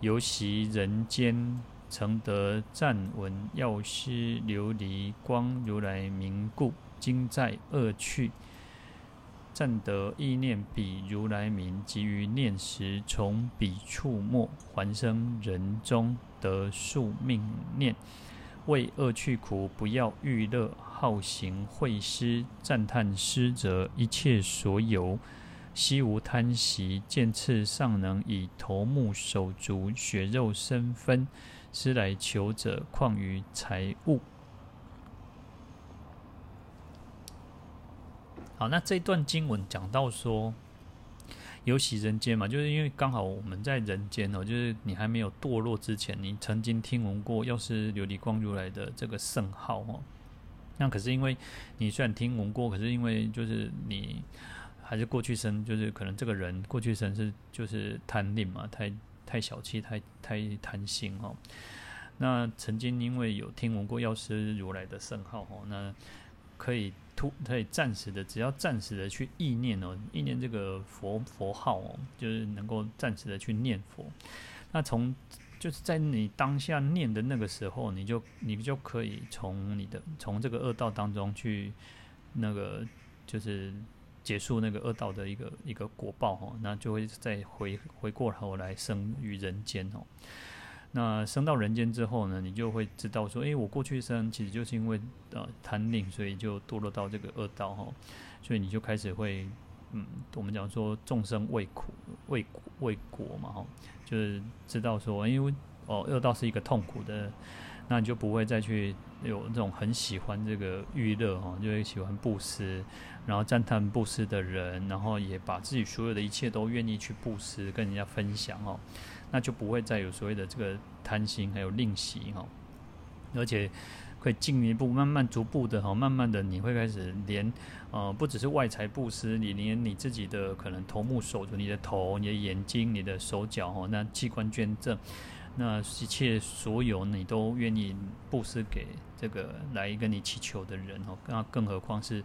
游习人间，曾得赞闻药师琉璃光如来名故，今在恶趣，暂得意念彼如来名，即于念时，从彼处没，还生人中。得宿命念，为恶趣苦，不要欲乐，好行会失，赞叹失者，一切所有，悉无贪惜，见次尚能以头目手足血肉身分施来求者，况于财物。好，那这段经文讲到说。游喜人间嘛，就是因为刚好我们在人间哦，就是你还没有堕落之前，你曾经听闻过药师琉璃光如来的这个圣号哦。那可是因为你虽然听闻过，可是因为就是你还是过去生，就是可能这个人过去生是就是贪吝嘛，太太小气，太太贪心哦。那曾经因为有听闻过药师如来的圣号哦，那可以突可以暂时的，只要暂时的去意念哦，意念这个佛佛号哦，就是能够暂时的去念佛。那从就是在你当下念的那个时候，你就你就可以从你的从这个恶道当中去那个就是结束那个恶道的一个一个果报哦，那就会再回回过头来生于人间哦。那升到人间之后呢，你就会知道说，诶、欸，我过去生其实就是因为呃贪吝，所以就堕落到这个恶道哈，所以你就开始会，嗯，我们讲说众生为苦为为果嘛哈，就是知道说，因为哦恶道是一个痛苦的，那你就不会再去有这种很喜欢这个娱乐哈，就会喜欢布施，然后赞叹布施的人，然后也把自己所有的一切都愿意去布施，跟人家分享哦。那就不会再有所谓的这个贪心，还有吝惜哈，而且会进一步、慢慢、逐步的哈，慢慢的你会开始连呃，不只是外财布施，你连你自己的可能头目手足，你的头、你的眼睛、你的手脚哈，那器官捐赠，那一切所有你都愿意布施给这个来跟你祈求的人哦，那更何况是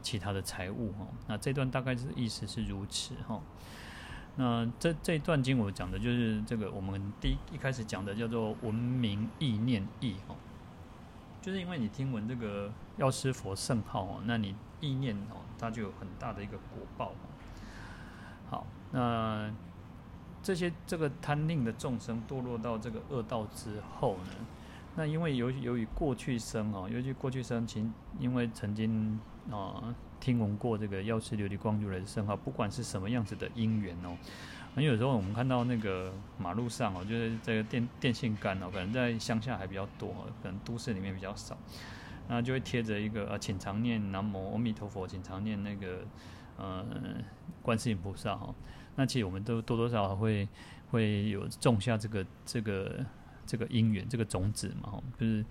其他的财物哈，那这段大概是意思是如此哈。那这这一段经我讲的就是这个，我们第一一开始讲的叫做闻名意念意哦，就是因为你听闻这个药师佛圣号哦，那你意念哦，它就有很大的一个果报。好，那这些这个贪吝的众生堕落到这个恶道之后呢，那因为由由于过去生哦，尤其过去生前因为曾经啊。听闻过这个药师琉璃光如来的圣号，不管是什么样子的因缘哦，很有时候我们看到那个马路上哦，就是这个电电线杆哦，可能在乡下还比较多，可能都市里面比较少，那就会贴着一个呃，请常念南无阿弥陀佛，请常念那个呃观世音菩萨哈。那其实我们都多多少少会会有种下这个这个这个因缘这个种子嘛，就是。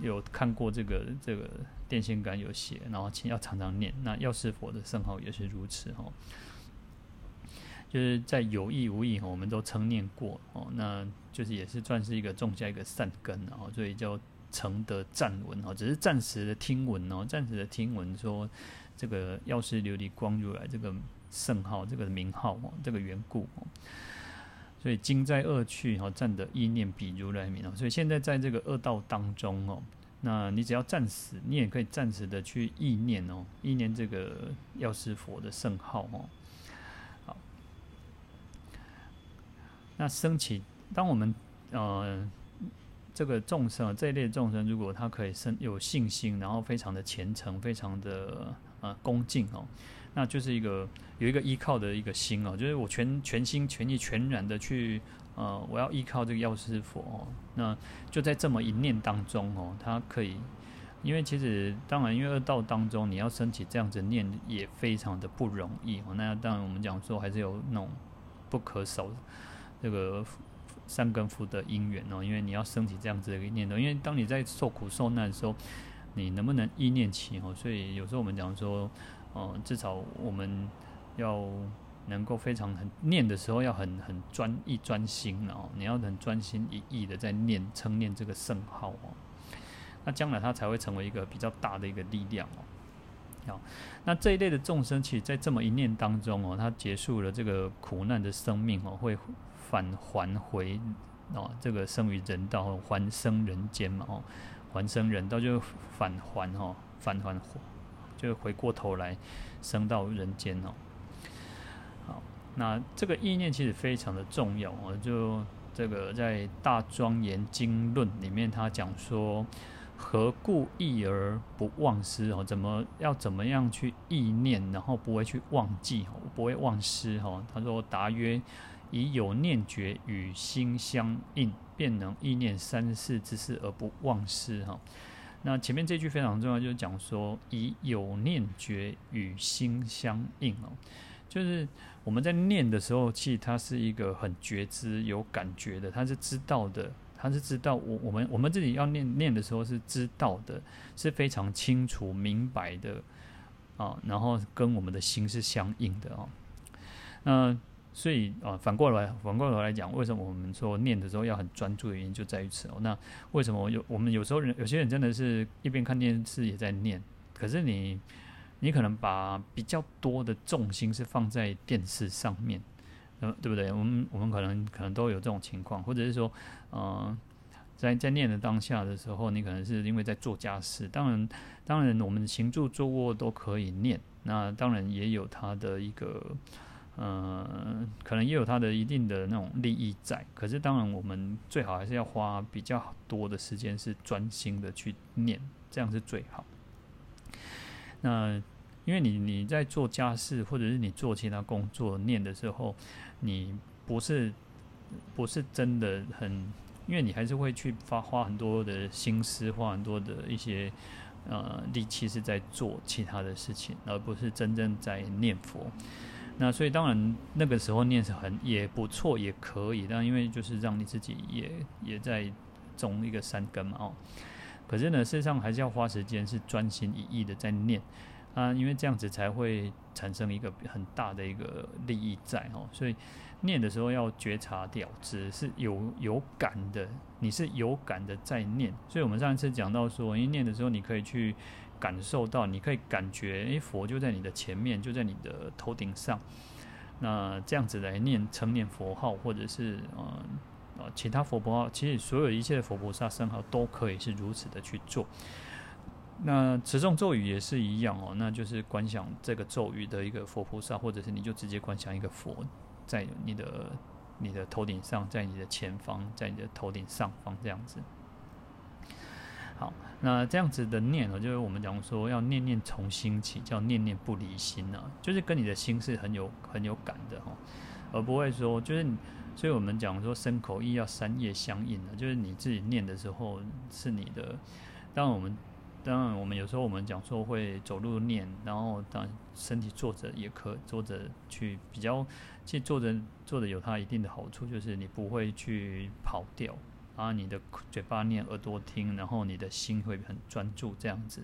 有看过这个这个电线杆有写，然后请要常常念。那药师佛的圣号也是如此哈，就是在有意无意，我们都称念过哦，那就是也是算是一个种下一个善根哦，所以叫承得暂闻哦，只是暂时的听闻哦，暂时的听闻说这个药师琉璃光如来这个圣号这个名号哦，这个缘故哦。所以今在恶趣哈，暂得意念彼如来名哦。所以现在在这个恶道当中哦，那你只要暂时，你也可以暂时的去意念哦，意念这个药师佛的圣号哦。好，那升起，当我们呃这个众生这一类众生，如果他可以生有信心，然后非常的虔诚，非常的呃恭敬哦。那就是一个有一个依靠的一个心哦，就是我全全心全意全然的去呃，我要依靠这个药师佛哦。那就在这么一念当中哦，他可以，因为其实当然，因为恶道当中你要升起这样子念也非常的不容易哦。那当然我们讲说还是有那种不可少这个善根福德因缘哦，因为你要升起这样子的一个念头，因为当你在受苦受难的时候，你能不能意念起哦？所以有时候我们讲说。哦，至少我们要能够非常很念的时候，要很很专一专心哦。你要很专心一意的在念称念这个圣号哦，那将来它才会成为一个比较大的一个力量哦。好，那这一类的众生，其实在这么一念当中哦，他结束了这个苦难的生命哦，会返还回哦，这个生于人道，还生人间嘛哦，还生人道就返还哦，返还。就回过头来升到人间哦。好，那这个意念其实非常的重要哦。就这个在《大庄严经论》里面，他讲说：何故意而不忘失哦？怎么要怎么样去意念，然后不会去忘记，不会忘失哦？他说：答曰：以有念觉与心相应，便能意念三世之事而不忘失哈。那前面这句非常重要，就是讲说以有念觉与心相应哦，就是我们在念的时候，其实它是一个很觉知、有感觉的，它是知道的，它是知道我我们我们自己要念念的时候是知道的，是非常清楚明白的啊，然后跟我们的心是相应的啊。那所以啊，反过来反过来来讲，为什么我们说念的时候要很专注的原因就在于此哦。那为什么有我们有时候人有些人真的是一边看电视也在念，可是你。你可能把比较多的重心是放在电视上面，嗯，对不对？我们我们可能可能都有这种情况，或者是说，嗯、呃，在在念的当下的时候，你可能是因为在做家事。当然，当然，我们行住坐卧都可以念。那当然也有它的一个，嗯、可能也有它的一定的那种利益在。可是，当然，我们最好还是要花比较多的时间是专心的去念，这样是最好。那因为你你在做家事，或者是你做其他工作念的时候，你不是不是真的很，因为你还是会去发花很多的心思，花很多的一些呃力气是在做其他的事情，而不是真正在念佛。那所以当然那个时候念是很也不错，也可以，但因为就是让你自己也也在种一个善根嘛哦。可是呢，事实上还是要花时间，是专心一意的在念。啊，因为这样子才会产生一个很大的一个利益在哦，所以念的时候要觉察了知，是有有感的，你是有感的在念。所以我们上一次讲到说，因为念的时候你可以去感受到，你可以感觉，诶，佛就在你的前面，就在你的头顶上。那这样子来念称念佛号，或者是呃呃其他佛号，其实所有一切的佛菩萨圣号都可以是如此的去做。那持诵咒语也是一样哦，那就是观想这个咒语的一个佛菩萨，或者是你就直接观想一个佛在你的你的头顶上，在你的前方，在你的头顶上方这样子。好，那这样子的念哦，就是我们讲说要念念从心起，叫念念不离心呢，就是跟你的心是很有很有感的哈，而不会说就是，所以我们讲说身口意要三业相应的，就是你自己念的时候是你的，当然我们。当然，我们有时候我们讲说会走路念，然后当身体坐着也可坐着去比较，其实坐着坐着有它一定的好处，就是你不会去跑掉啊，你的嘴巴念，耳朵听，然后你的心会很专注，这样子，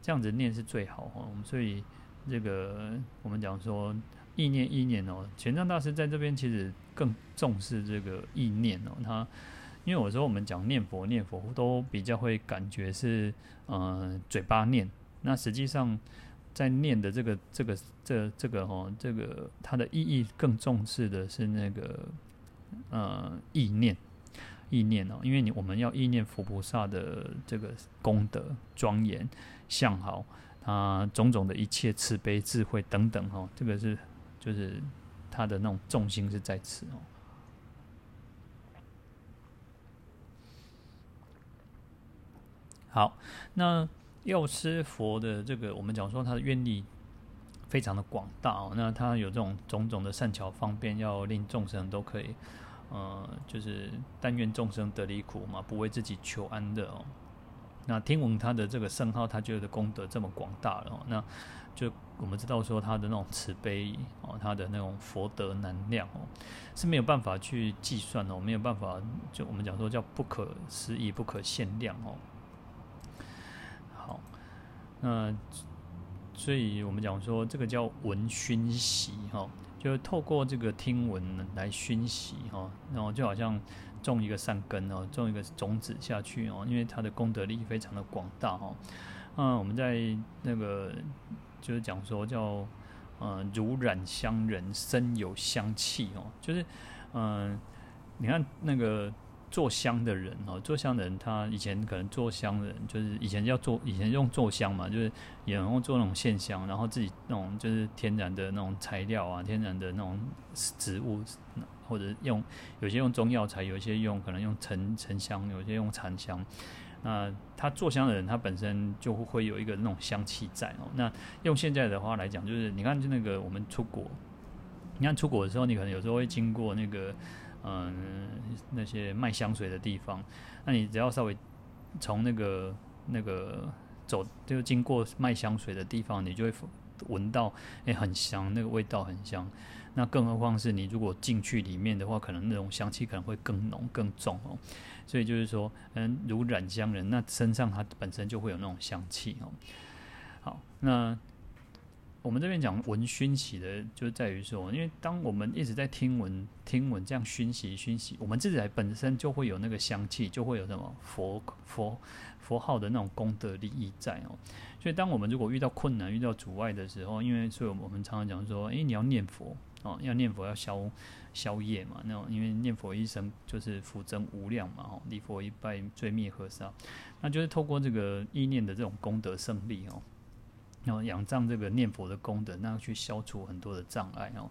这样子念是最好哈。我们所以这个我们讲说意念意念哦，玄奘大师在这边其实更重视这个意念哦，他。因为有时候我们讲念佛念佛都比较会感觉是呃嘴巴念，那实际上在念的这个这个这这个哦这个它的意义更重视的是那个呃意念意念哦，因为你我们要意念佛菩萨的这个功德庄严相好啊种种的一切慈悲智慧等等哦，这个是就是它的那种重心是在此哦。好，那药师佛的这个，我们讲说他的愿力非常的广大哦。那他有这种种种的善巧方便，要令众生都可以，呃，就是但愿众生得离苦嘛，不为自己求安乐哦。那听闻他的这个圣号，他觉得功德这么广大了哦，那就我们知道说他的那种慈悲哦，他的那种佛德能量哦，是没有办法去计算哦，没有办法，就我们讲说叫不可思议、不可限量哦。好那所以，我们讲说这个叫闻熏习哈，就透过这个听闻来熏习哈，然后就好像种一个善根哦，种一个种子下去哦，因为它的功德力非常的广大哈。嗯，我们在那个就是讲说叫嗯，如染香人，身有香气哦，就是嗯，你看那个。做香的人哦，做香的人，他以前可能做香的人，就是以前要做，以前用做香嘛，就是也能做那种线香，然后自己那种就是天然的那种材料啊，天然的那种植物，或者用有些用中药材，有一些用可能用沉沉香，有些用禅香。那他做香的人，他本身就会有一个那种香气在哦。那用现在的话来讲，就是你看，就那个我们出国，你看出国的时候，你可能有时候会经过那个。嗯，那些卖香水的地方，那你只要稍微从那个那个走，就经过卖香水的地方，你就会闻到诶、欸、很香，那个味道很香。那更何况是你如果进去里面的话，可能那种香气可能会更浓更重哦。所以就是说，嗯，如染香人，那身上它本身就会有那种香气哦。好，那。我们这边讲闻熏习的，就在于说，因为当我们一直在听闻、听闻这样熏习、熏习，我们自己本身就会有那个香气，就会有什么佛佛佛号的那种功德利益在哦。所以，当我们如果遇到困难、遇到阻碍的时候，因为所以我们常常讲说，诶，你要念佛哦，要念佛要消消业嘛，那种因为念佛一生就是福增无量嘛，哦，礼佛一拜罪灭河沙，那就是透过这个意念的这种功德胜利哦。然后仰仗这个念佛的功德，那去消除很多的障碍哦。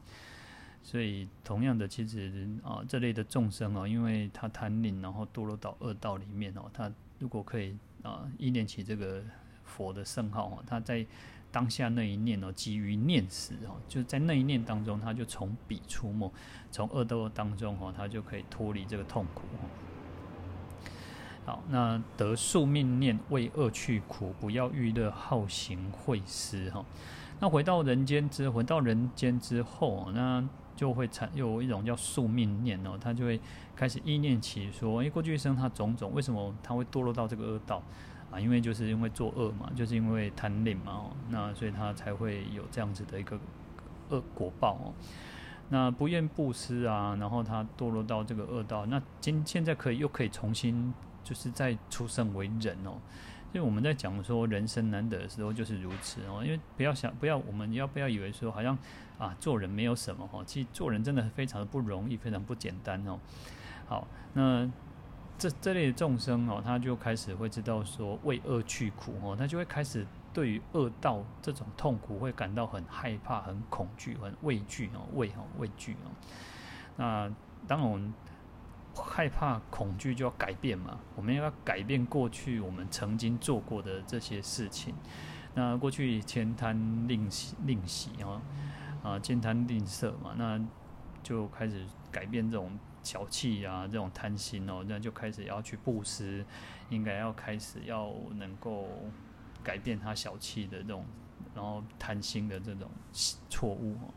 所以同样的，其实啊，这类的众生哦，因为他贪吝，然后堕落到恶道里面哦，他如果可以啊，意念起这个佛的圣号哦，他在当下那一念哦，基于念时哦，就在那一念当中，他就从彼出没，从恶道当中哦，他就可以脱离这个痛苦哦。好，那得宿命念为恶去苦，不要欲乐好行会施哈。那回到人间之回到人间之后，那就会产有一种叫宿命念哦，他就会开始意念起说，哎，过去一生他种种，为什么他会堕落到这个恶道啊？因为就是因为作恶嘛，就是因为贪吝嘛，那所以他才会有这样子的一个恶果报哦。那不愿布施啊，然后他堕落到这个恶道，那今现在可以又可以重新。就是在出生为人哦，因为我们在讲说人生难得的时候就是如此哦。因为不要想，不要我们要不要以为说好像啊做人没有什么哈，其实做人真的非常的不容易，非常不简单哦。好，那这这类的众生哦，他就开始会知道说为恶去苦哦，他就会开始对于恶道这种痛苦会感到很害怕、很恐惧、很畏惧哦，畏哦畏惧哦。那当我们。害怕、恐惧就要改变嘛？我们要改变过去我们曾经做过的这些事情。那过去千贪吝、吝惜啊，啊慳贪吝啬嘛，那就开始改变这种小气啊，这种贪心哦，那就开始要去布施，应该要开始要能够改变他小气的这种，然后贪心的这种错误哦。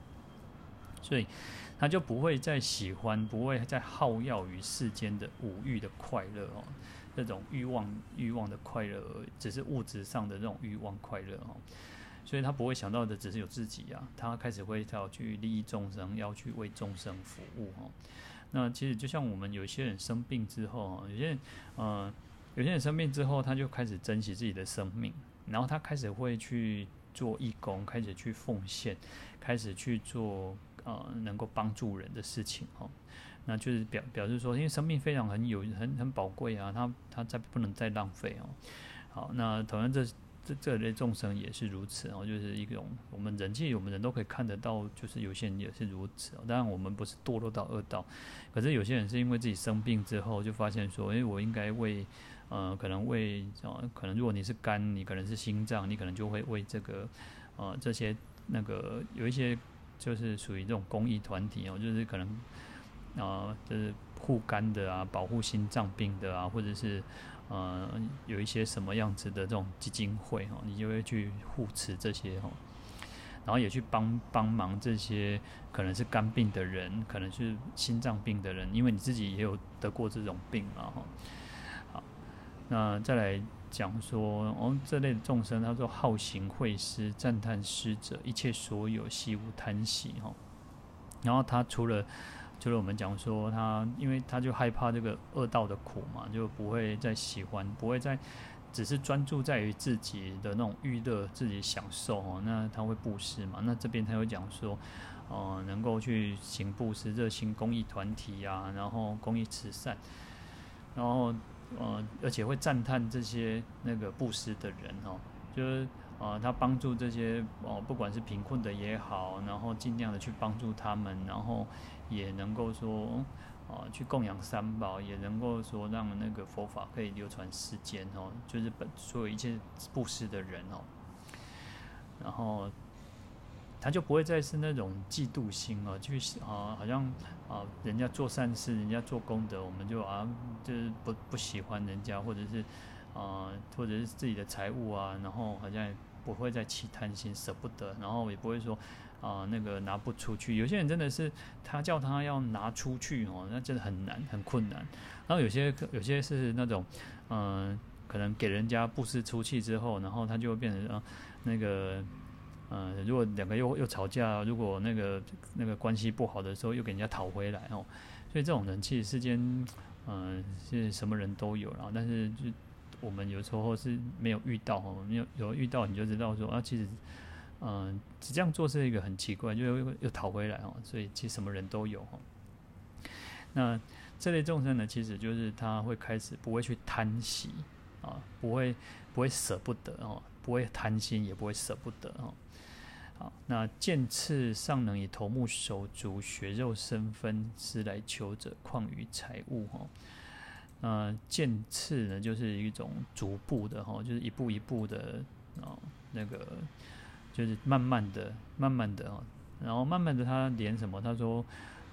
所以。他就不会再喜欢，不会再好要于世间的五欲的快乐哦，这种欲望欲望的快乐，只是物质上的这种欲望快乐哦，所以他不会想到的只是有自己啊，他开始会要去利益众生，要去为众生服务哦。那其实就像我们有些人生病之后，有些人呃，有些人生病之后，他就开始珍惜自己的生命，然后他开始会去做义工，开始去奉献，开始去做。呃，能够帮助人的事情哦，那就是表表示说，因为生命非常很有很很宝贵啊，他他再不能再浪费哦。好，那同样这这这类众生也是如此哦，就是一种我们人际我们人都可以看得到，就是有些人也是如此哦。当然我们不是堕落到恶道，可是有些人是因为自己生病之后就发现说，哎，我应该为呃，可能为呃，可能如果你是肝，你可能是心脏，你可能就会为这个呃这些那个有一些。就是属于这种公益团体哦，就是可能啊、呃，就是护肝的啊，保护心脏病的啊，或者是呃有一些什么样子的这种基金会哦，你就会去护持这些哦，然后也去帮帮忙这些可能是肝病的人，可能是心脏病的人，因为你自己也有得过这种病嘛哈。好，那再来。讲说哦，这类的众生，他说好行会施，赞叹施者，一切所有悉无贪喜哈。然后他除了，除了我们讲说他，因为他就害怕这个恶道的苦嘛，就不会再喜欢，不会再只是专注在于自己的那种娱乐、自己享受哦。那他会布施嘛？那这边他会讲说，哦、呃，能够去行布施、热心公益团体啊，然后公益慈善，然后。呃，而且会赞叹这些那个布施的人哦，就是呃，他帮助这些哦、不管是贫困的也好，然后尽量的去帮助他们，然后也能够说啊、去供养三宝，也能够说让那个佛法可以流传世间哦，就是本所有一切布施的人哦，然后。他就不会再是那种嫉妒心啊，去啊，好像啊，人家做善事，人家做功德，我们就啊，就是不不喜欢人家，或者是啊，或者是自己的财物啊，然后好像不会再起贪心，舍不得，然后也不会说啊、那个拿不出去。有些人真的是他叫他要拿出去哦，那真的很难很困难。然后有些有些是那种嗯、可能给人家布施出去之后，然后他就会变成啊那个、呃，如果两个又又吵架，如果那个那个关系不好的时候，又给人家讨回来哦。所以这种人其实世间嗯、是什么人都有，然后但是就。我们有时候是没有遇到哦，没有有遇到你就知道说啊，其实，嗯，只这样做是一个很奇怪，就又又讨回来哦，所以其实什么人都有哈。那这类众生呢，其实就是他会开始不会去贪惜啊，不会不会舍不得哦，不会贪心，也不会舍不得哦。好，那见次尚能以头目手足血肉身分是来求者，况于财物哈。呃，渐次呢，就是一种逐步的哈，就是一步一步的啊，那个就是慢慢的、慢慢的啊，然后慢慢的他连什么？他说，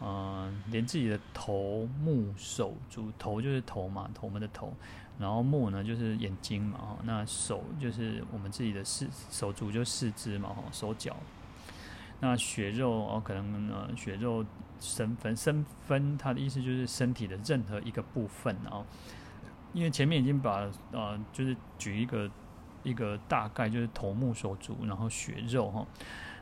嗯、连自己的头目手足，头就是头嘛，头们的头，然后目呢就是眼睛嘛，哈，那手就是我们自己的四手足就四肢嘛，哈，手脚。那血肉哦，可能呃血肉身分身分，它的意思就是身体的任何一个部分哦。因为前面已经把呃，就是举一个一个大概，就是头目手足，然后血肉哈。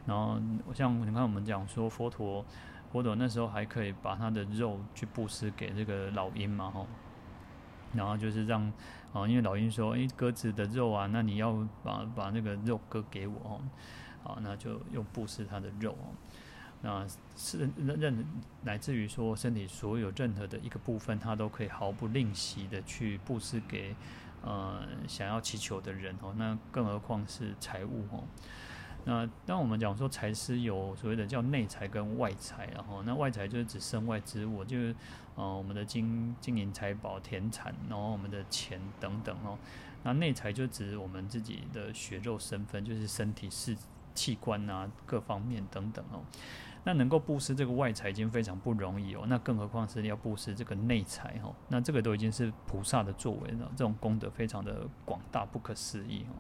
然后我像你看我们讲说佛陀，佛陀那时候还可以把他的肉去布施给这个老鹰嘛哈。然后就是让啊，因为老鹰说，诶，鸽子的肉啊，那你要把把那个肉割给我哦。好，那就用布施他的肉哦。那是任任来自于说身体所有任何的一个部分，他都可以毫不吝惜的去布施给呃想要祈求的人哦。那更何况是财物哦。那当我们讲说财施有所谓的叫内财跟外财，然后那外财就是指身外之物，就是呃我们的金金银财宝田产，然后我们的钱等等哦。那内财就指我们自己的血肉身分，就是身体是。器官啊，各方面等等哦，那能够布施这个外财已经非常不容易哦，那更何况是要布施这个内财哦，那这个都已经是菩萨的作为了，这种功德非常的广大不可思议哦。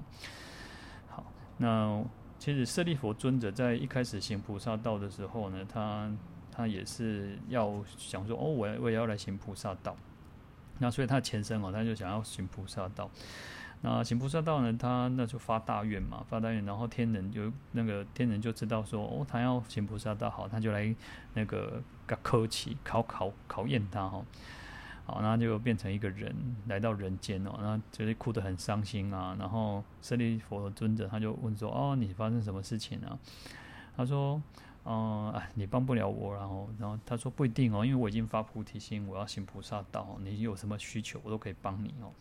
好，那其实舍利弗尊者在一开始行菩萨道的时候呢，他他也是要想说哦，我我也要来行菩萨道，那所以他前身哦，他就想要行菩萨道。那行菩萨道呢，他那就发大愿嘛，发大愿，然后天人就那个天人就知道说，哦，他要行菩萨道，好，他就来那个考起考考考验他哈，好，那就变成一个人来到人间哦，那就是哭得很伤心啊，然后舍利弗尊者他就问说，哦，你发生什么事情啊？他说，嗯，你帮不了我，然后，然后他说不一定哦，因为我已经发菩提心，我要行菩萨道，你有什么需求，我都可以帮你哦。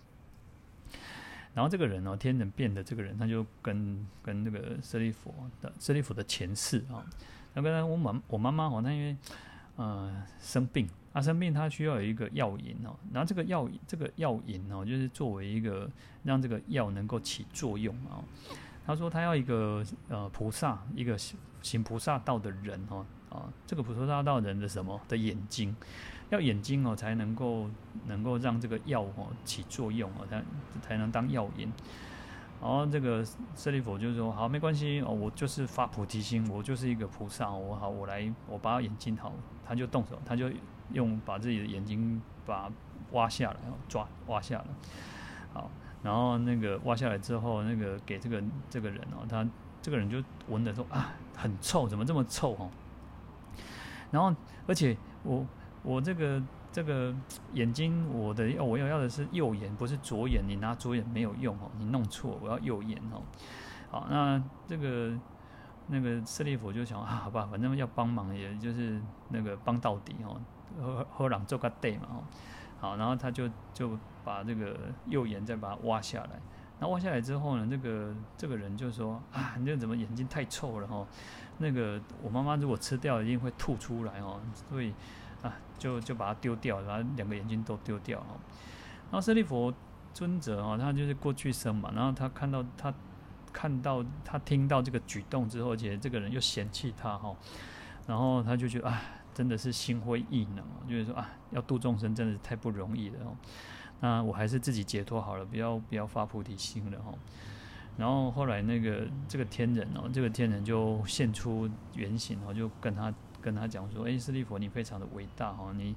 然后这个人哦，天人变的这个人，他就跟跟那个舍利弗的舍利弗的前世啊，那跟他我妈我妈妈哦，她因为呃生病他生病，他需要有一个药引哦，然后这个药这个药引哦，就是作为一个让这个药能够起作用啊。他说他要一个呃菩萨，一个行菩萨道的人哦啊，这个菩萨道人的什么的眼睛。要眼睛哦，才能够能够让这个药哦起作用哦，才才能当药引。然后这个舍利弗就说：“好，没关系哦，我就是发菩提心，我就是一个菩萨，我好，我来，我把眼睛好。”他就动手，他就用把自己的眼睛把挖下来，抓挖下来。好，然后那个挖下来之后，那个给这个这个人哦，他这个人就闻的说啊，很臭，怎么这么臭哦？然后而且我。我这个这个眼睛，我的我要要的是右眼，不是左眼。你拿左眼没有用哦，你弄错，我要右眼哦。好，那这个那个舍利弗就想啊，好吧，反正要帮忙，也就是那个帮到底哦，喝喝两做个对嘛哦。好，然后他就就把这个右眼再把它挖下来。那挖下来之后呢，这个这个人就说啊，你这怎么眼睛太臭了哦？那个我妈妈如果吃掉，一定会吐出来哦，所以。啊，就就把它丢掉，然后两个眼睛都丢掉哦。然后舍利弗尊者哦，他就是过去生嘛，然后他看到他看到他听到这个举动之后，而且这个人又嫌弃他哈，然后他就觉得啊，真的是心灰意冷，就是说啊，要度众生真的是太不容易了哦。那我还是自己解脱好了，不要不要发菩提心了哈。然后后来那个这个天人哦，这个天人就现出原形哦，就跟他跟他讲说：“哎，斯利佛，你非常的伟大哈，你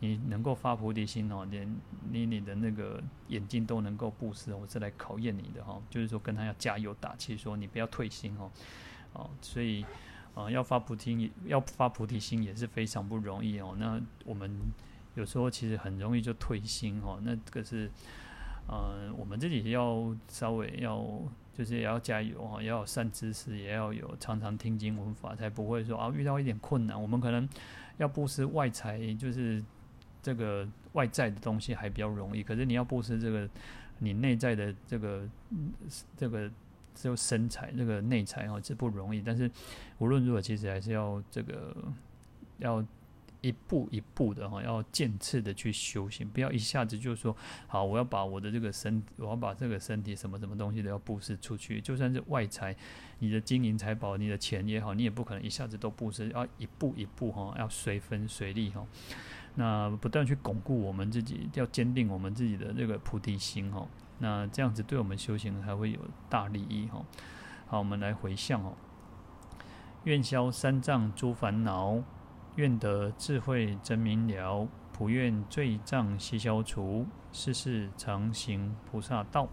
你能够发菩提心哦，连你你的那个眼睛都能够布施，我是来考验你的哈，就是说跟他要加油打气，说你不要退心哦，哦，所以啊，要发菩提要发菩提心也是非常不容易哦。那我们有时候其实很容易就退心哦，那这个是。”嗯，我们自己要稍微要，就是也要加油哈，要有善知识，也要有常常听经闻法，才不会说啊遇到一点困难，我们可能要布施外财，就是这个外在的东西还比较容易，可是你要布施这个你内在的这个这个只有身财那个内财哦，这不容易。但是无论如何，其实还是要这个要。一步一步的哈，要渐次的去修行，不要一下子就说好，我要把我的这个身，我要把这个身体什么什么东西都要布施出去。就算是外财，你的金银财宝，你的钱也好，你也不可能一下子都布施，要一步一步哈，要随分随力哈。那不断去巩固我们自己，要坚定我们自己的这个菩提心哈。那这样子对我们修行还会有大利益哈。好，我们来回向哦，愿消三障诸烦恼。愿得智慧真明了，普愿罪障悉消除，世世常行菩萨道。